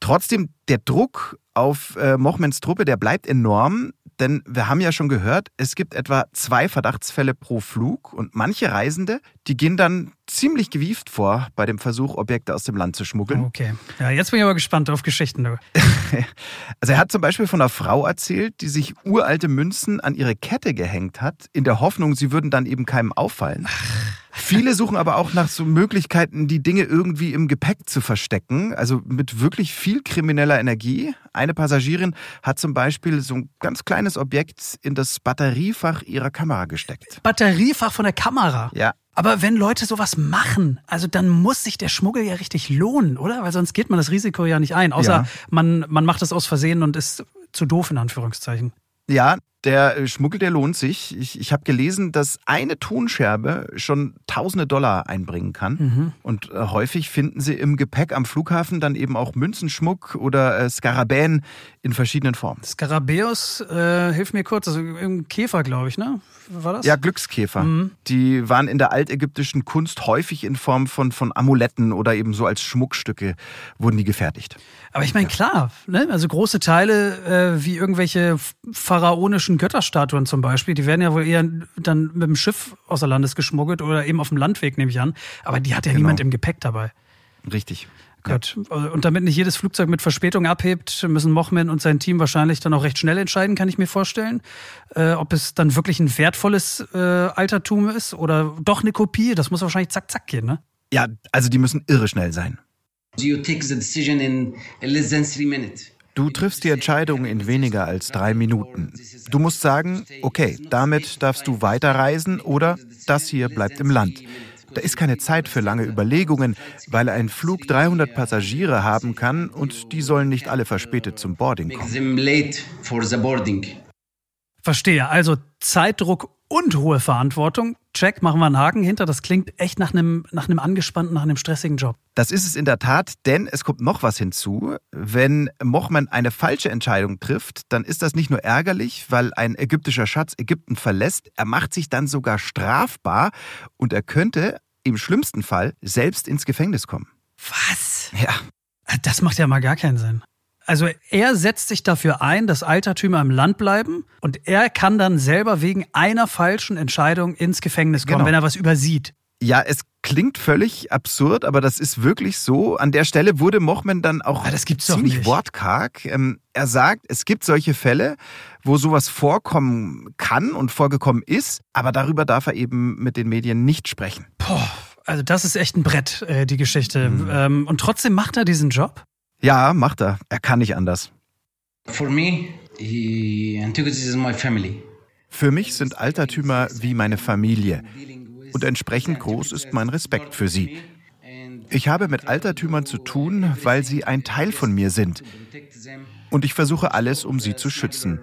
Trotzdem, der Druck auf äh, Mochmens Truppe, der bleibt enorm. Denn wir haben ja schon gehört, es gibt etwa zwei Verdachtsfälle pro Flug und manche Reisende, die gehen dann ziemlich gewieft vor bei dem Versuch, Objekte aus dem Land zu schmuggeln. Okay. Ja, jetzt bin ich aber gespannt auf Geschichten. [LAUGHS] also er hat zum Beispiel von einer Frau erzählt, die sich uralte Münzen an ihre Kette gehängt hat, in der Hoffnung, sie würden dann eben keinem auffallen. Viele suchen aber auch nach so Möglichkeiten, die Dinge irgendwie im Gepäck zu verstecken, also mit wirklich viel krimineller Energie. Eine Passagierin hat zum Beispiel so ein ganz kleines Objekt in das Batteriefach ihrer Kamera gesteckt. Batteriefach von der Kamera? Ja. Aber wenn Leute sowas machen, also dann muss sich der Schmuggel ja richtig lohnen, oder? Weil sonst geht man das Risiko ja nicht ein. Außer ja. man, man macht es aus Versehen und ist zu doof in Anführungszeichen. Ja, der äh, Schmuggel, der lohnt sich. Ich, ich habe gelesen, dass eine Tonscherbe schon tausende Dollar einbringen kann. Mhm. Und äh, häufig finden sie im Gepäck am Flughafen dann eben auch Münzenschmuck oder äh, Skarabäen in verschiedenen Formen. Skarabäus, äh, hilf mir kurz, also im Käfer, glaube ich, ne? War das? Ja, Glückskäfer. Mhm. Die waren in der altägyptischen Kunst häufig in Form von, von Amuletten oder eben so als Schmuckstücke wurden die gefertigt. Aber ich meine, klar, ne? also große Teile äh, wie irgendwelche pharaonischen ägyptischen Götterstatuen zum Beispiel, die werden ja wohl eher dann mit dem Schiff außer Landes geschmuggelt oder eben auf dem Landweg, nehme ich an. Aber die hat ja genau. niemand im Gepäck dabei. Richtig. Gut. Und damit nicht jedes Flugzeug mit Verspätung abhebt, müssen Mochman und sein Team wahrscheinlich dann auch recht schnell entscheiden, kann ich mir vorstellen. Äh, ob es dann wirklich ein wertvolles äh, Altertum ist oder doch eine Kopie. Das muss wahrscheinlich zack, zack gehen, ne? Ja, also die müssen irre schnell sein. Du triffst die Entscheidung in weniger als drei Minuten. Du musst sagen, okay, damit darfst du weiterreisen oder das hier bleibt im Land. Da ist keine Zeit für lange Überlegungen, weil ein Flug 300 Passagiere haben kann und die sollen nicht alle verspätet zum Boarding kommen. Verstehe. Also Zeitdruck und hohe Verantwortung. Check, machen wir einen Haken hinter. Das klingt echt nach einem, nach einem angespannten, nach einem stressigen Job. Das ist es in der Tat, denn es kommt noch was hinzu. Wenn Mochman eine falsche Entscheidung trifft, dann ist das nicht nur ärgerlich, weil ein ägyptischer Schatz Ägypten verlässt, er macht sich dann sogar strafbar und er könnte im schlimmsten Fall selbst ins Gefängnis kommen. Was? Ja. Das macht ja mal gar keinen Sinn. Also er setzt sich dafür ein, dass Altertümer im Land bleiben und er kann dann selber wegen einer falschen Entscheidung ins Gefängnis kommen, genau. wenn er was übersieht. Ja, es klingt völlig absurd, aber das ist wirklich so. An der Stelle wurde Mochman dann auch ah, ziemlich wortkarg. Ähm, er sagt, es gibt solche Fälle, wo sowas vorkommen kann und vorgekommen ist, aber darüber darf er eben mit den Medien nicht sprechen. Boah, also das ist echt ein Brett, äh, die Geschichte. Mhm. Ähm, und trotzdem macht er diesen Job? Ja, macht er. Er kann nicht anders. For me, Antiquities is my family. Für mich sind Altertümer wie meine Familie. Und entsprechend groß ist mein Respekt für sie. Ich habe mit Altertümern zu tun, weil sie ein Teil von mir sind. Und ich versuche alles, um sie zu schützen.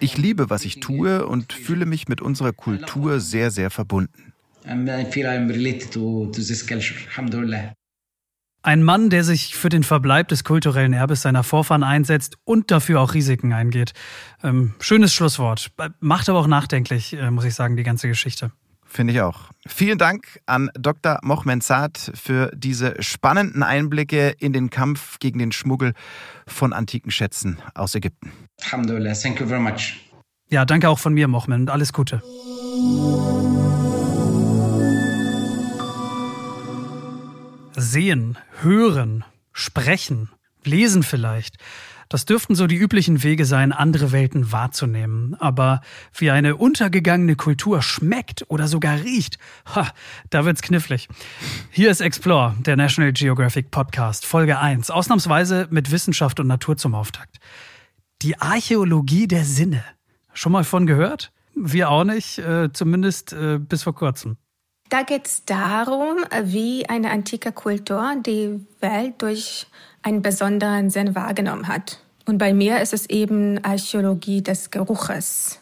Ich liebe, was ich tue und fühle mich mit unserer Kultur sehr, sehr verbunden. I feel I'm related to, to this culture. Alhamdulillah. Ein Mann, der sich für den Verbleib des kulturellen Erbes seiner Vorfahren einsetzt und dafür auch Risiken eingeht. Ähm, schönes Schlusswort. Macht aber auch nachdenklich, äh, muss ich sagen, die ganze Geschichte. Finde ich auch. Vielen Dank an Dr. Mochmenzat für diese spannenden Einblicke in den Kampf gegen den Schmuggel von antiken Schätzen aus Ägypten. Alhamdulillah, thank you very much. Ja, danke auch von mir, Mochmen, und alles Gute. Sehen, hören, sprechen, lesen vielleicht. Das dürften so die üblichen Wege sein, andere Welten wahrzunehmen. Aber wie eine untergegangene Kultur schmeckt oder sogar riecht, ha, da wird's knifflig. Hier ist Explore, der National Geographic Podcast, Folge 1, ausnahmsweise mit Wissenschaft und Natur zum Auftakt. Die Archäologie der Sinne. Schon mal von gehört? Wir auch nicht, äh, zumindest äh, bis vor kurzem. Da geht es darum, wie eine antike Kultur die Welt durch einen besonderen Sinn wahrgenommen hat. Und bei mir ist es eben Archäologie des Geruches.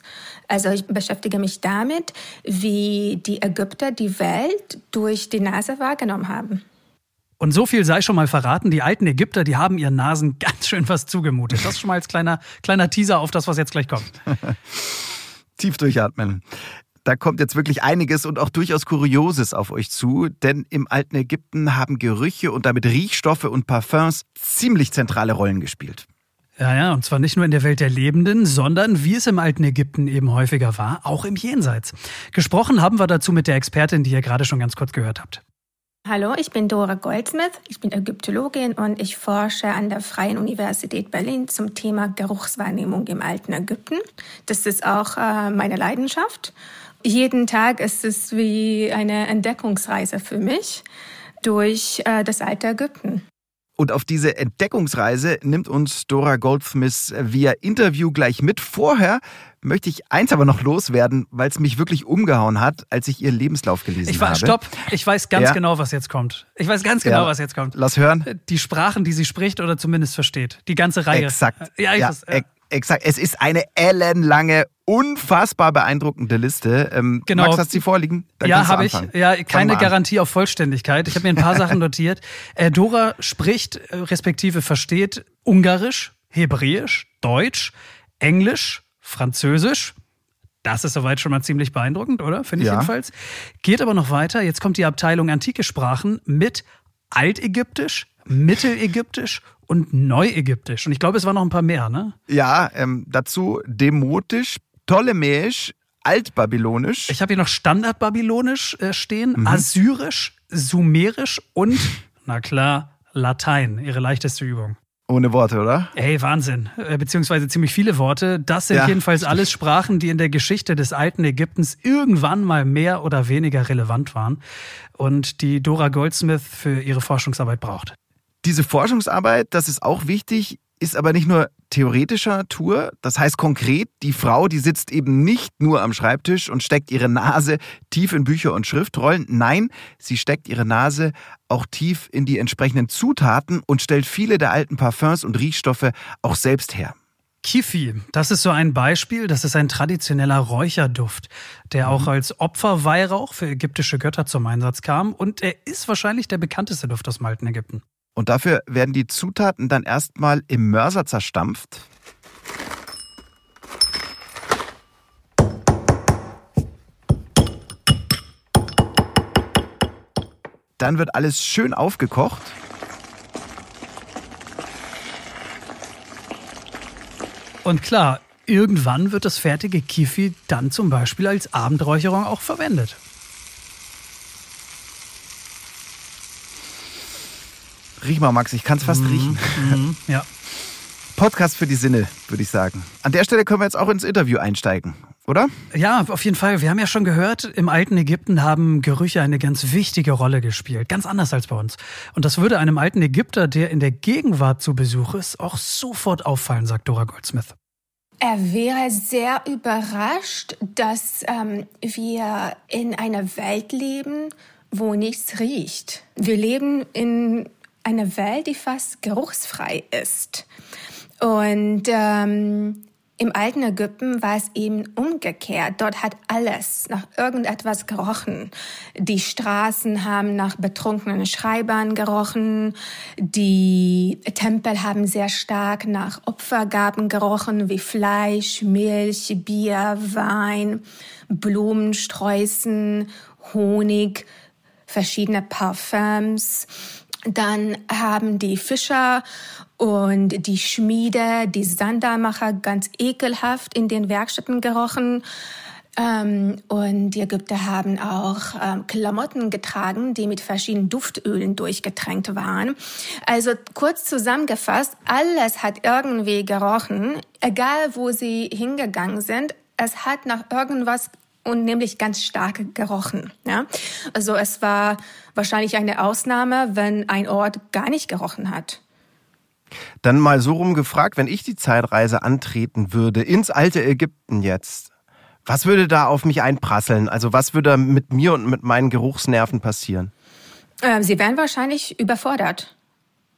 Also ich beschäftige mich damit, wie die Ägypter die Welt durch die Nase wahrgenommen haben. Und so viel sei schon mal verraten, die alten Ägypter, die haben ihren Nasen [LAUGHS] ganz schön was zugemutet. Das schon mal als kleiner, kleiner Teaser auf das, was jetzt gleich kommt. [LAUGHS] Tief durchatmen. Da kommt jetzt wirklich einiges und auch durchaus Kurioses auf euch zu, denn im alten Ägypten haben Gerüche und damit Riechstoffe und Parfums ziemlich zentrale Rollen gespielt. Ja, ja, und zwar nicht nur in der Welt der Lebenden, sondern wie es im alten Ägypten eben häufiger war, auch im Jenseits. Gesprochen haben wir dazu mit der Expertin, die ihr gerade schon ganz kurz gehört habt. Hallo, ich bin Dora Goldsmith, ich bin Ägyptologin und ich forsche an der Freien Universität Berlin zum Thema Geruchswahrnehmung im alten Ägypten. Das ist auch äh, meine Leidenschaft. Jeden Tag ist es wie eine Entdeckungsreise für mich durch äh, das alte Ägypten. Und auf diese Entdeckungsreise nimmt uns Dora Goldsmith via Interview gleich mit. Vorher möchte ich eins aber noch loswerden, weil es mich wirklich umgehauen hat, als ich ihr Lebenslauf gelesen ich war, habe. Stopp, ich weiß ganz ja. genau, was jetzt kommt. Ich weiß ganz genau, ja. was jetzt kommt. Lass hören. Die Sprachen, die sie spricht oder zumindest versteht. Die ganze Reihe. Exakt. Ja, ich ja, weiß, ja. Exakt. Es ist eine ellenlange, unfassbar beeindruckende Liste. Ähm, genau. Max, hast du sie vorliegen? Dann ja, habe ich. Ja, keine Garantie auf Vollständigkeit. Ich habe mir ein paar Sachen notiert. [LAUGHS] Äh, Dora spricht, äh, respektive versteht Ungarisch, Hebräisch, Deutsch, Englisch, Französisch. Das ist soweit schon mal ziemlich beeindruckend, oder? Finde ich ja. jedenfalls. Geht aber noch weiter. Jetzt kommt die Abteilung antike Sprachen mit Altägyptisch, Mittelägyptisch und Neuägyptisch. Und ich glaube, es waren noch ein paar mehr, ne? Ja, ähm, dazu Demotisch, Ptolemäisch, Altbabylonisch. Ich habe hier noch Standardbabylonisch äh, stehen, mhm. Assyrisch, Sumerisch und, na klar, Latein, ihre leichteste Übung. Ohne Worte, oder? Ey, Wahnsinn. Äh, beziehungsweise ziemlich viele Worte. Das sind ja, jedenfalls alles Sprachen, die in der Geschichte des alten Ägyptens irgendwann mal mehr oder weniger relevant waren und die Dora Goldsmith für ihre Forschungsarbeit braucht. Diese Forschungsarbeit, das ist auch wichtig, ist aber nicht nur theoretischer Natur. Das heißt konkret, die Frau, die sitzt eben nicht nur am Schreibtisch und steckt ihre Nase tief in Bücher und Schriftrollen. Nein, sie steckt ihre Nase auch tief in die entsprechenden Zutaten und stellt viele der alten Parfums und Riechstoffe auch selbst her. Kifi, das ist so ein Beispiel. Das ist ein traditioneller Räucherduft, der auch mhm. als Opferweihrauch für ägyptische Götter zum Einsatz kam. Und er ist wahrscheinlich der bekannteste Duft aus dem alten Ägypten. Und dafür werden die Zutaten dann erstmal im Mörser zerstampft. Dann wird alles schön aufgekocht. Und klar, irgendwann wird das fertige Kifi dann zum Beispiel als Abendräucherung auch verwendet. Riech mal, Max, ich kann es fast mhm. riechen. Mhm. [LAUGHS] Ja. Podcast für die Sinne, würde ich sagen. An der Stelle können wir jetzt auch ins Interview einsteigen, oder? Ja, auf jeden Fall. Wir haben ja schon gehört, im alten Ägypten haben Gerüche eine ganz wichtige Rolle gespielt. Ganz anders als bei uns. Und das würde einem alten Ägypter, der in der Gegenwart zu Besuch ist, auch sofort auffallen, sagt Dora Goldsmith. Er wäre sehr überrascht, dass ähm, wir in einer Welt leben, wo nichts riecht. Wir leben in eine Welt, die fast geruchsfrei ist. Und ähm, im alten Ägypten war es eben umgekehrt. Dort hat alles nach irgendetwas gerochen. Die Straßen haben nach betrunkenen Schreibern gerochen. Die Tempel haben sehr stark nach Opfergaben gerochen, wie Fleisch, Milch, Bier, Wein, Blumen, Sträußen, Honig, verschiedene Parfums. Dann haben die Fischer und die Schmiede, die Sandarmacher ganz ekelhaft in den Werkstätten gerochen. Ähm, und die Ägypter haben auch ähm, Klamotten getragen, die mit verschiedenen Duftölen durchgetränkt waren. Also kurz zusammengefasst, alles hat irgendwie gerochen, egal wo sie hingegangen sind. Es hat nach irgendwas und nämlich ganz stark gerochen. Ja? Also es war wahrscheinlich eine Ausnahme, wenn ein Ort gar nicht gerochen hat. Dann mal so rum gefragt, wenn ich die Zeitreise antreten würde, ins alte Ägypten jetzt, was würde da auf mich einprasseln? Also was würde mit mir und mit meinen Geruchsnerven passieren? Ähm, sie wären wahrscheinlich überfordert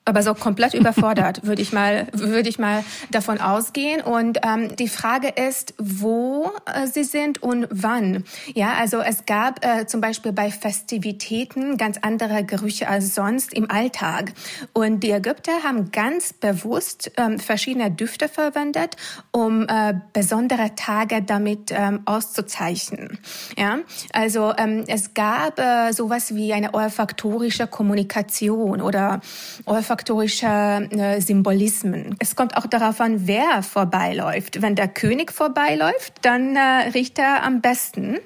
aber so komplett überfordert, [LAUGHS] würde ich mal, würde ich mal davon ausgehen. Und ähm, die Frage ist, wo äh, sie sind und wann. Ja, also es gab äh, zum Beispiel bei Festivitäten ganz andere Gerüche als sonst im Alltag. Und die Ägypter haben ganz bewusst ähm, verschiedene Düfte verwendet, um äh, besondere Tage damit ähm, auszuzeichnen. Ja, also ähm, es gab äh, sowas wie eine olfaktorische Kommunikation oder olfaktorische olfaktorische äh, Symbolismen. Es kommt auch darauf an, wer vorbeiläuft. Wenn der König vorbeiläuft, dann äh, riecht er am besten.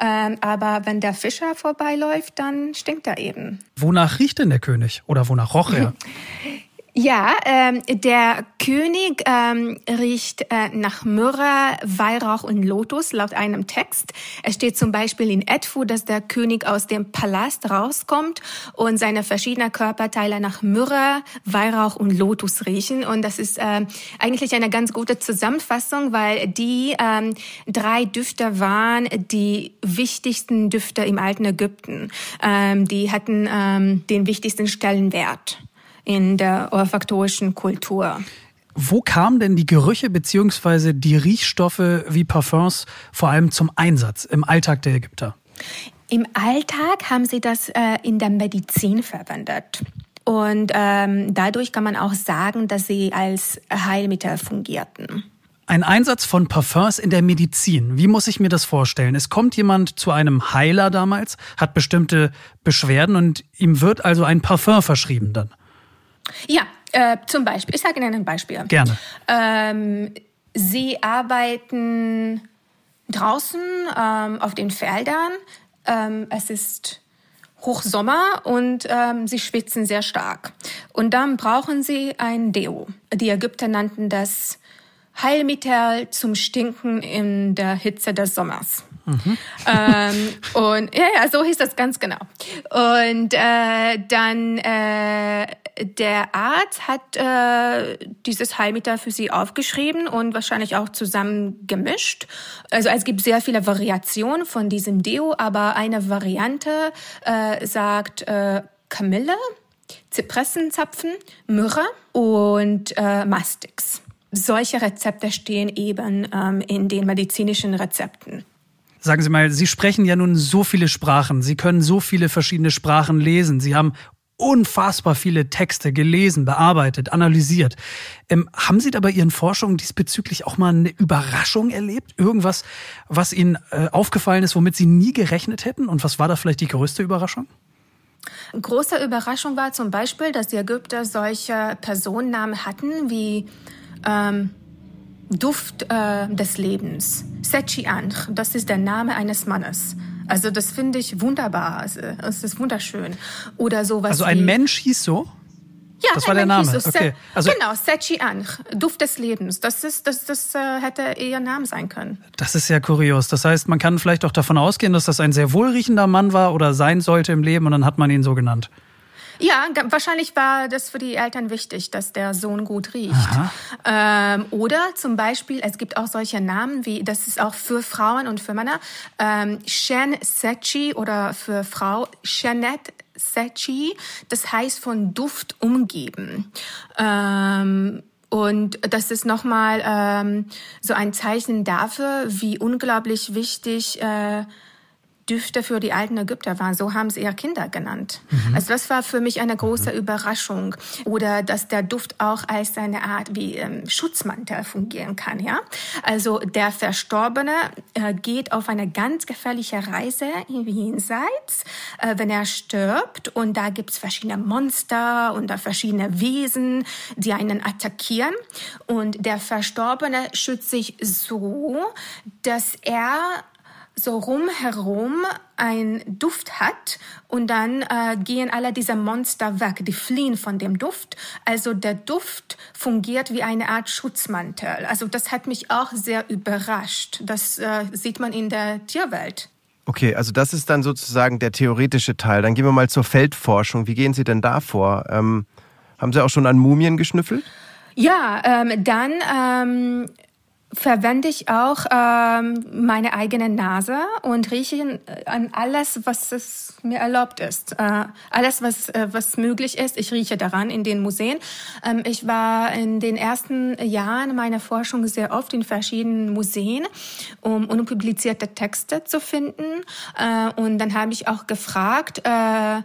Ähm, aber wenn der Fischer vorbeiläuft, dann stinkt er eben. Wonach riecht denn der König? Oder wonach roch er? [LAUGHS] Ja, ähm, der König ähm, riecht äh, nach Myrrhe, Weihrauch und Lotus laut einem Text. Es steht zum Beispiel in Edfu, dass der König aus dem Palast rauskommt und seine verschiedenen Körperteile nach Myrrhe, Weihrauch und Lotus riechen. Und das ist äh, eigentlich eine ganz gute Zusammenfassung, weil die ähm, drei Düfte waren die wichtigsten Düfte im alten Ägypten. Ähm, die hatten ähm, den wichtigsten Stellenwert in der olfaktorischen Kultur. Wo kamen denn die Gerüche bzw. die Riechstoffe wie Parfums vor allem zum Einsatz im Alltag der Ägypter? Im Alltag haben sie das äh, in der Medizin verwendet. Und ähm, dadurch kann man auch sagen, dass sie als Heilmittel fungierten. Ein Einsatz von Parfums in der Medizin. Wie muss ich mir das vorstellen? Es kommt jemand zu einem Heiler damals, hat bestimmte Beschwerden und ihm wird also ein Parfum verschrieben dann. Ja, äh, zum Beispiel. Ich sage Ihnen ein Beispiel. Gerne. Ähm, Sie arbeiten draußen ähm, auf den Feldern. Ähm, es ist Hochsommer und ähm, sie schwitzen sehr stark. Und dann brauchen sie ein Deo. Die Ägypter nannten das Heilmittel zum Stinken in der Hitze des Sommers. Mhm. Ähm, und ja, ja, so hieß das ganz genau. Und äh, dann äh, der Arzt hat äh, dieses Heilmittel für sie aufgeschrieben und wahrscheinlich auch zusammen gemischt. Also es gibt sehr viele Variationen von diesem Deo, aber eine Variante äh, sagt äh, Kamille, Zypressenzapfen, Myrrhe und äh, Mastix. Solche Rezepte stehen eben ähm, in den medizinischen Rezepten. Sagen Sie mal, Sie sprechen ja nun so viele Sprachen. Sie können so viele verschiedene Sprachen lesen. Sie haben unfassbar viele Texte gelesen, bearbeitet, analysiert. Ähm, haben Sie da bei Ihren Forschungen diesbezüglich auch mal eine Überraschung erlebt? Irgendwas, was Ihnen äh, aufgefallen ist, womit Sie nie gerechnet hätten? Und was war da vielleicht die größte Überraschung? Große Überraschung war zum Beispiel, dass die Ägypter solche Personennamen hatten wie ähm, Duft äh, des Lebens. Sechi Anch, das ist der Name eines Mannes. Also das finde ich wunderbar. Es ist wunderschön. Oder sowas. Also ein Mensch hieß so? Ja, das war der Name. So. Okay. Also genau, Sechi Anch, Duft des Lebens. Das ist, das, das äh, hätte ihr Name sein können. Das ist sehr kurios. Das heißt, man kann vielleicht auch davon ausgehen, dass das ein sehr wohlriechender Mann war oder sein sollte im Leben und dann hat man ihn so genannt. Ja, wahrscheinlich war das für die Eltern wichtig, dass der Sohn gut riecht. Ähm, oder zum Beispiel, es gibt auch solche Namen wie, das ist auch für Frauen und für Männer, ähm, Shen Sechi oder für Frau Shenet Sechi. Das heißt von Duft umgeben. Ähm, und das ist nochmal ähm, so ein Zeichen dafür, wie unglaublich wichtig äh, Düfte für die alten Ägypter waren. So haben sie ihre Kinder genannt. Mhm. Also das war für mich eine große mhm. Überraschung. Oder dass der Duft auch als eine Art wie ähm, Schutzmantel fungieren kann. Ja, also der Verstorbene äh, geht auf eine ganz gefährliche Reise in jenseits, äh, wenn er stirbt. Und da gibt's verschiedene Monster und verschiedene Wesen, die einen attackieren. Und der Verstorbene schützt sich so, dass er so rumherum ein Duft hat und dann äh, gehen alle diese Monster weg, die fliehen von dem Duft. Also der Duft fungiert wie eine Art Schutzmantel. Also das hat mich auch sehr überrascht. Das äh, sieht man in der Tierwelt. Okay, also das ist dann sozusagen der theoretische Teil. Dann gehen wir mal zur Feldforschung. Wie gehen Sie denn da vor? Ähm, haben Sie auch schon an Mumien geschnüffelt? Ja, ähm, dann ähm, verwende ich auch ähm, meine eigene Nase und rieche an alles, was es mir erlaubt ist. Äh, alles, was, äh, was möglich ist, ich rieche daran in den Museen. Ähm, ich war in den ersten Jahren meiner Forschung sehr oft in verschiedenen Museen, um unpublizierte Texte zu finden. Äh, und dann habe ich auch gefragt, äh,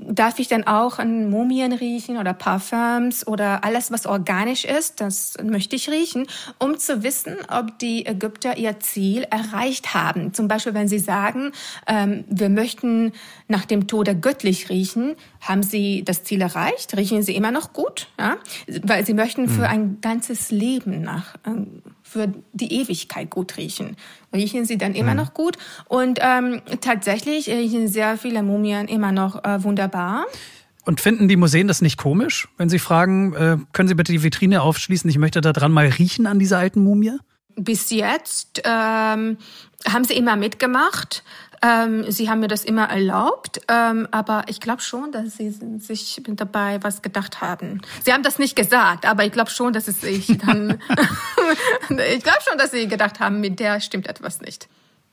darf ich dann auch an Mumien riechen oder Parfums oder alles, was organisch ist, das möchte ich riechen, um zu wissen, ob die Ägypter ihr Ziel erreicht haben. Zum Beispiel, wenn sie sagen, ähm, wir möchten nach dem Tode göttlich riechen, haben sie das Ziel erreicht? Riechen sie immer noch gut? Ja? Weil sie möchten für hm. ein ganzes Leben nach, ähm, für die Ewigkeit gut riechen. Riechen sie dann immer mhm. noch gut. Und ähm, tatsächlich riechen sehr viele Mumien immer noch äh, wunderbar. Und finden die Museen das nicht komisch, wenn sie fragen, äh, können Sie bitte die Vitrine aufschließen, ich möchte da dran mal riechen an dieser alten Mumie? Bis jetzt ähm, haben sie immer mitgemacht. Ähm, sie haben mir das immer erlaubt, ähm, aber ich glaube schon, dass sie sich dabei was gedacht haben. Sie haben das nicht gesagt, aber ich glaube schon, dass es sich [LAUGHS] dann, [LAUGHS] ich glaube schon, dass sie gedacht haben, mit der stimmt etwas nicht.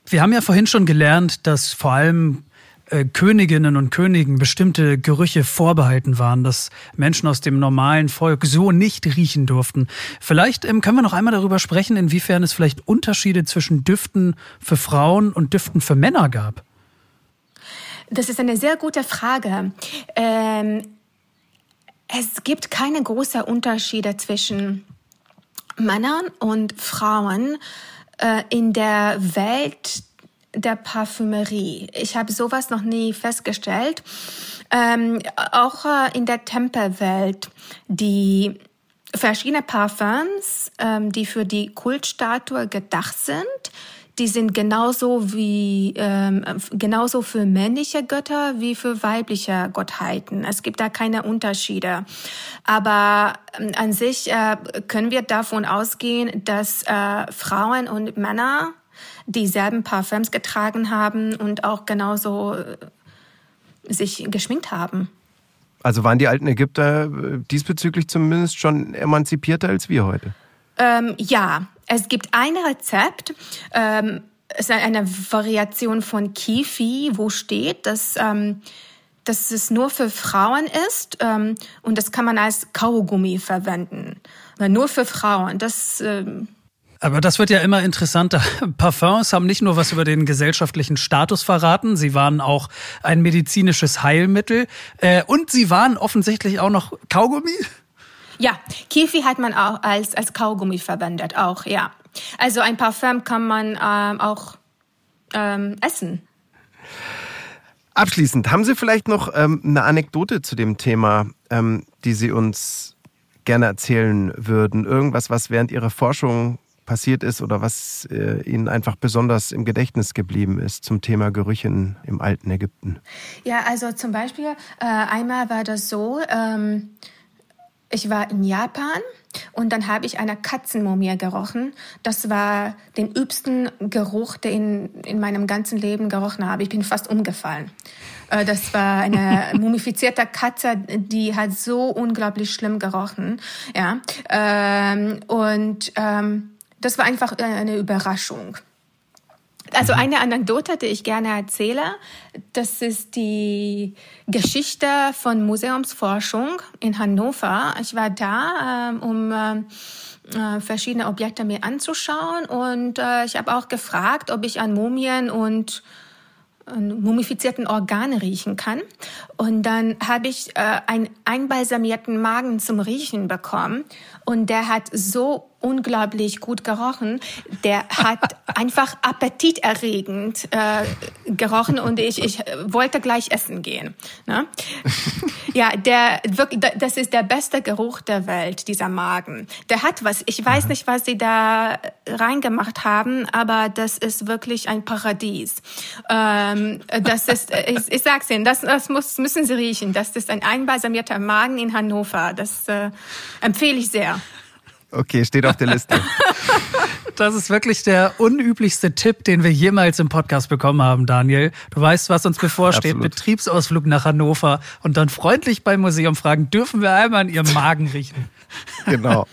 Wir haben ja vorhin schon gelernt, dass vor allem äh, Königinnen und Königen bestimmte Gerüche vorbehalten waren, dass Menschen aus dem normalen Volk so nicht riechen durften. Vielleicht ähm, können wir noch einmal darüber sprechen, inwiefern es vielleicht Unterschiede zwischen Düften für Frauen und Düften für Männer gab. Das ist eine sehr gute Frage. Ähm, es gibt keine großen Unterschiede zwischen Männern und Frauen äh, in der Welt der Parfümerie. Ich habe sowas noch nie festgestellt. Ähm, auch äh, in der Tempelwelt, die verschiedene Parfums, ähm, die für die Kultstatue gedacht sind, die sind genauso wie ähm, genauso für männliche Götter wie für weibliche Gottheiten. Es gibt da keine Unterschiede. Aber ähm, an sich äh, können wir davon ausgehen, dass äh, Frauen und Männer dieselben Parfums getragen haben und auch genauso äh, sich geschminkt haben. Also waren die alten Ägypter äh, diesbezüglich zumindest schon emanzipierter als wir heute? Ähm, ja, es gibt ein Rezept. Ähm, es ist eine Variation von Kifi, wo steht, dass, ähm, dass es nur für Frauen ist ähm, und das kann man als Kaugummi verwenden. Nur für Frauen. Das ähm, aber das wird ja immer interessanter. [LAUGHS] Parfums haben nicht nur was über den gesellschaftlichen Status verraten, sie waren auch ein medizinisches Heilmittel äh, und sie waren offensichtlich auch noch Kaugummi. Ja, Kifi hat man auch als, als Kaugummi verwendet, auch, ja. Also ein Parfum kann man ähm, auch ähm, essen. Abschließend, haben Sie vielleicht noch ähm, eine Anekdote zu dem Thema, ähm, die Sie uns gerne erzählen würden? Irgendwas, was während Ihrer Forschung passiert ist oder was äh, Ihnen einfach besonders im Gedächtnis geblieben ist zum Thema Gerüchen im alten Ägypten? Ja, also zum Beispiel, äh, einmal war das so, ähm, ich war in Japan und dann habe ich eine Katzenmumie gerochen. Das war den übsten Geruch, den in, in meinem ganzen Leben gerochen habe. Ich bin fast umgefallen. Äh, das war eine [LAUGHS] mumifizierte Katze, die hat so unglaublich schlimm gerochen. Ja, ähm, und ähm, das war einfach eine Überraschung. Also mhm. eine Anekdote, die ich gerne erzähle, das ist die Geschichte von Museumsforschung in Hannover. Ich war da, ähm, um äh, verschiedene Objekte mir anzuschauen und äh, ich habe auch gefragt, ob ich an Mumien und mumifizierten Organe riechen kann. Und dann habe ich äh, einen einbalsamierten Magen zum Riechen bekommen. Und der hat so unglaublich gut gerochen. Der hat [LAUGHS] einfach appetiterregend äh, gerochen und ich, ich wollte gleich essen gehen. Ne? [LAUGHS] Ja, der wirklich, das ist der beste Geruch der Welt, dieser Magen. Der hat was. Ich weiß nicht, was sie da reingemacht haben, aber das ist wirklich ein Paradies. Ähm, das ist, [LAUGHS] ich, ich sag's Ihnen, das, das muss, müssen Sie riechen. Das ist ein einbalsamierter Magen in Hannover. Das äh, empfehle ich sehr. Okay, steht auf der Liste. [LAUGHS] Das ist wirklich der unüblichste Tipp, den wir jemals im Podcast bekommen haben, Daniel. Du weißt, was uns bevorsteht. Absolut. Betriebsausflug nach Hannover und dann freundlich beim Museum fragen, dürfen wir einmal an Ihrem Magen riechen? [LAUGHS] Genau.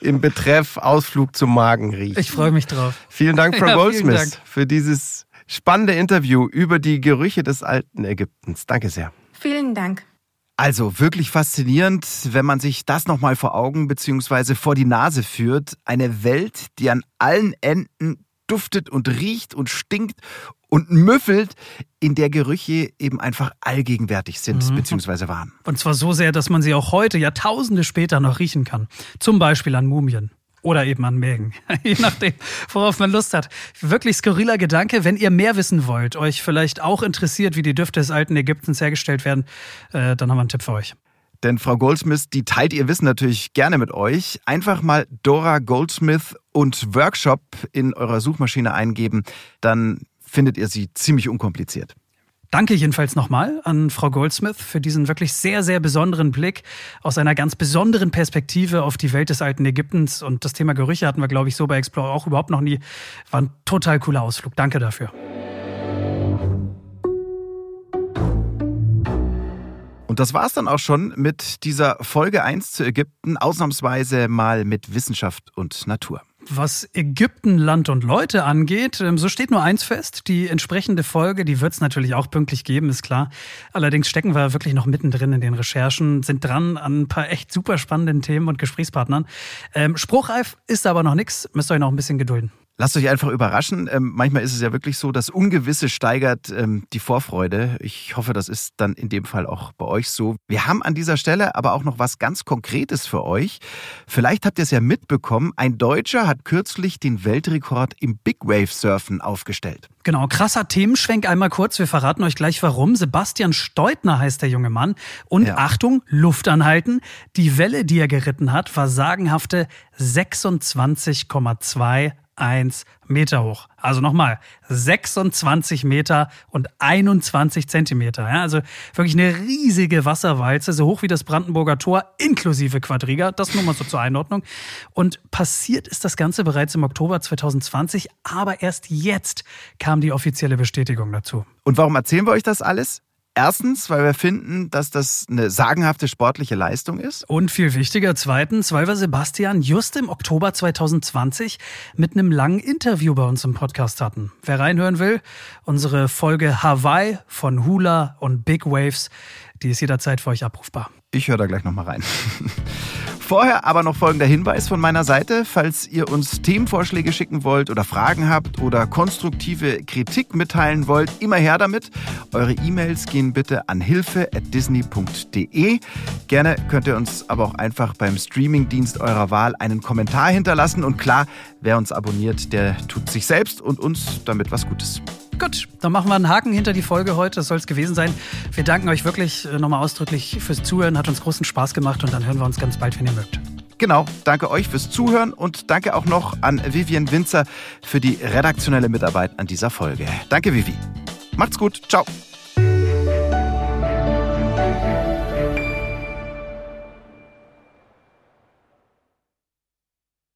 Im Betreff Ausflug zum Magen riechen. Ich freue mich drauf. Vielen Dank, Frau [LAUGHS] ja, Goldsmith, Dank. für dieses spannende Interview über die Gerüche des alten Ägyptens. Danke sehr. Vielen Dank. Also wirklich faszinierend, wenn man sich das nochmal vor Augen bzw. vor die Nase führt. Eine Welt, die an allen Enden duftet und riecht und stinkt und müffelt, in der Gerüche eben einfach allgegenwärtig sind mhm. bzw. waren. Und zwar so sehr, dass man sie auch heute, Jahrtausende später noch riechen kann. Zum Beispiel an Mumien. Oder eben an Mägen. [LAUGHS] Je nachdem, worauf man Lust hat. Wirklich skurriler Gedanke. Wenn ihr mehr wissen wollt, euch vielleicht auch interessiert, wie die Düfte des alten Ägyptens hergestellt werden, äh, dann haben wir einen Tipp für euch. Denn Frau Goldsmith, die teilt ihr Wissen natürlich gerne mit euch. Einfach mal Dora Goldsmith und Workshop in eurer Suchmaschine eingeben, dann findet ihr sie ziemlich unkompliziert. Danke jedenfalls nochmal an Frau Goldsmith für diesen wirklich sehr, sehr besonderen Blick aus einer ganz besonderen Perspektive auf die Welt des alten Ägyptens. Und das Thema Gerüche hatten wir, glaube ich, so bei Explore auch überhaupt noch nie. War ein total cooler Ausflug. Danke dafür. Und das war's dann auch schon mit dieser Folge 1 zu Ägypten, ausnahmsweise mal mit Wissenschaft und Natur. Was Ägypten, Land und Leute angeht, ähm, so steht nur eins fest. Die entsprechende Folge, die wird es natürlich auch pünktlich geben, ist klar. Allerdings stecken wir wirklich noch mittendrin in den Recherchen, sind dran an ein paar echt super spannenden Themen und Gesprächspartnern. Ähm, spruchreif ist aber noch nichts, müsst euch noch ein bisschen gedulden. Lasst euch einfach überraschen. Ähm, manchmal ist es ja wirklich so, das Ungewisse steigert ähm, die Vorfreude. Ich hoffe, das ist dann in dem Fall auch bei euch so. Wir haben an dieser Stelle aber auch noch was ganz Konkretes für euch. Vielleicht habt ihr es ja mitbekommen. Ein Deutscher hat kürzlich den Weltrekord im Big Wave Surfen aufgestellt. Genau, krasser Themenschwenk einmal kurz. Wir verraten euch gleich warum. Sebastian Steutner heißt der junge Mann. Und ja. Achtung, Luft anhalten. Die Welle, die er geritten hat, war sagenhafte 26,2 1 Meter hoch. Also nochmal, 26 Meter und 21 Zentimeter. Ja, also wirklich eine riesige Wasserwalze, so hoch wie das Brandenburger Tor, inklusive Quadriga. Das nur mal so zur Einordnung. Und passiert ist das Ganze bereits im Oktober 2020, aber erst jetzt kam die offizielle Bestätigung dazu. Und warum erzählen wir euch das alles? Erstens, weil wir finden, dass das eine sagenhafte sportliche Leistung ist. Und viel wichtiger, zweitens, weil wir Sebastian just im Oktober 2020 mit einem langen Interview bei uns im Podcast hatten. Wer reinhören will, unsere Folge Hawaii von Hula und Big Waves, die ist jederzeit für euch abrufbar. Ich höre da gleich nochmal rein. [LAUGHS] Vorher aber noch folgender Hinweis von meiner Seite. Falls ihr uns Themenvorschläge schicken wollt oder Fragen habt oder konstruktive Kritik mitteilen wollt, immer her damit. Eure E-Mails gehen bitte an hilfe.disney.de. Gerne könnt ihr uns aber auch einfach beim Streamingdienst eurer Wahl einen Kommentar hinterlassen. Und klar, wer uns abonniert, der tut sich selbst und uns damit was Gutes. Gut, dann machen wir einen Haken hinter die Folge heute. Das soll es gewesen sein. Wir danken euch wirklich äh, nochmal ausdrücklich fürs Zuhören. Hat uns großen Spaß gemacht und dann hören wir uns ganz bald, wenn ihr mögt. Genau, danke euch fürs Zuhören und danke auch noch an Vivian Winzer für die redaktionelle Mitarbeit an dieser Folge. Danke, Vivi. Macht's gut. Ciao.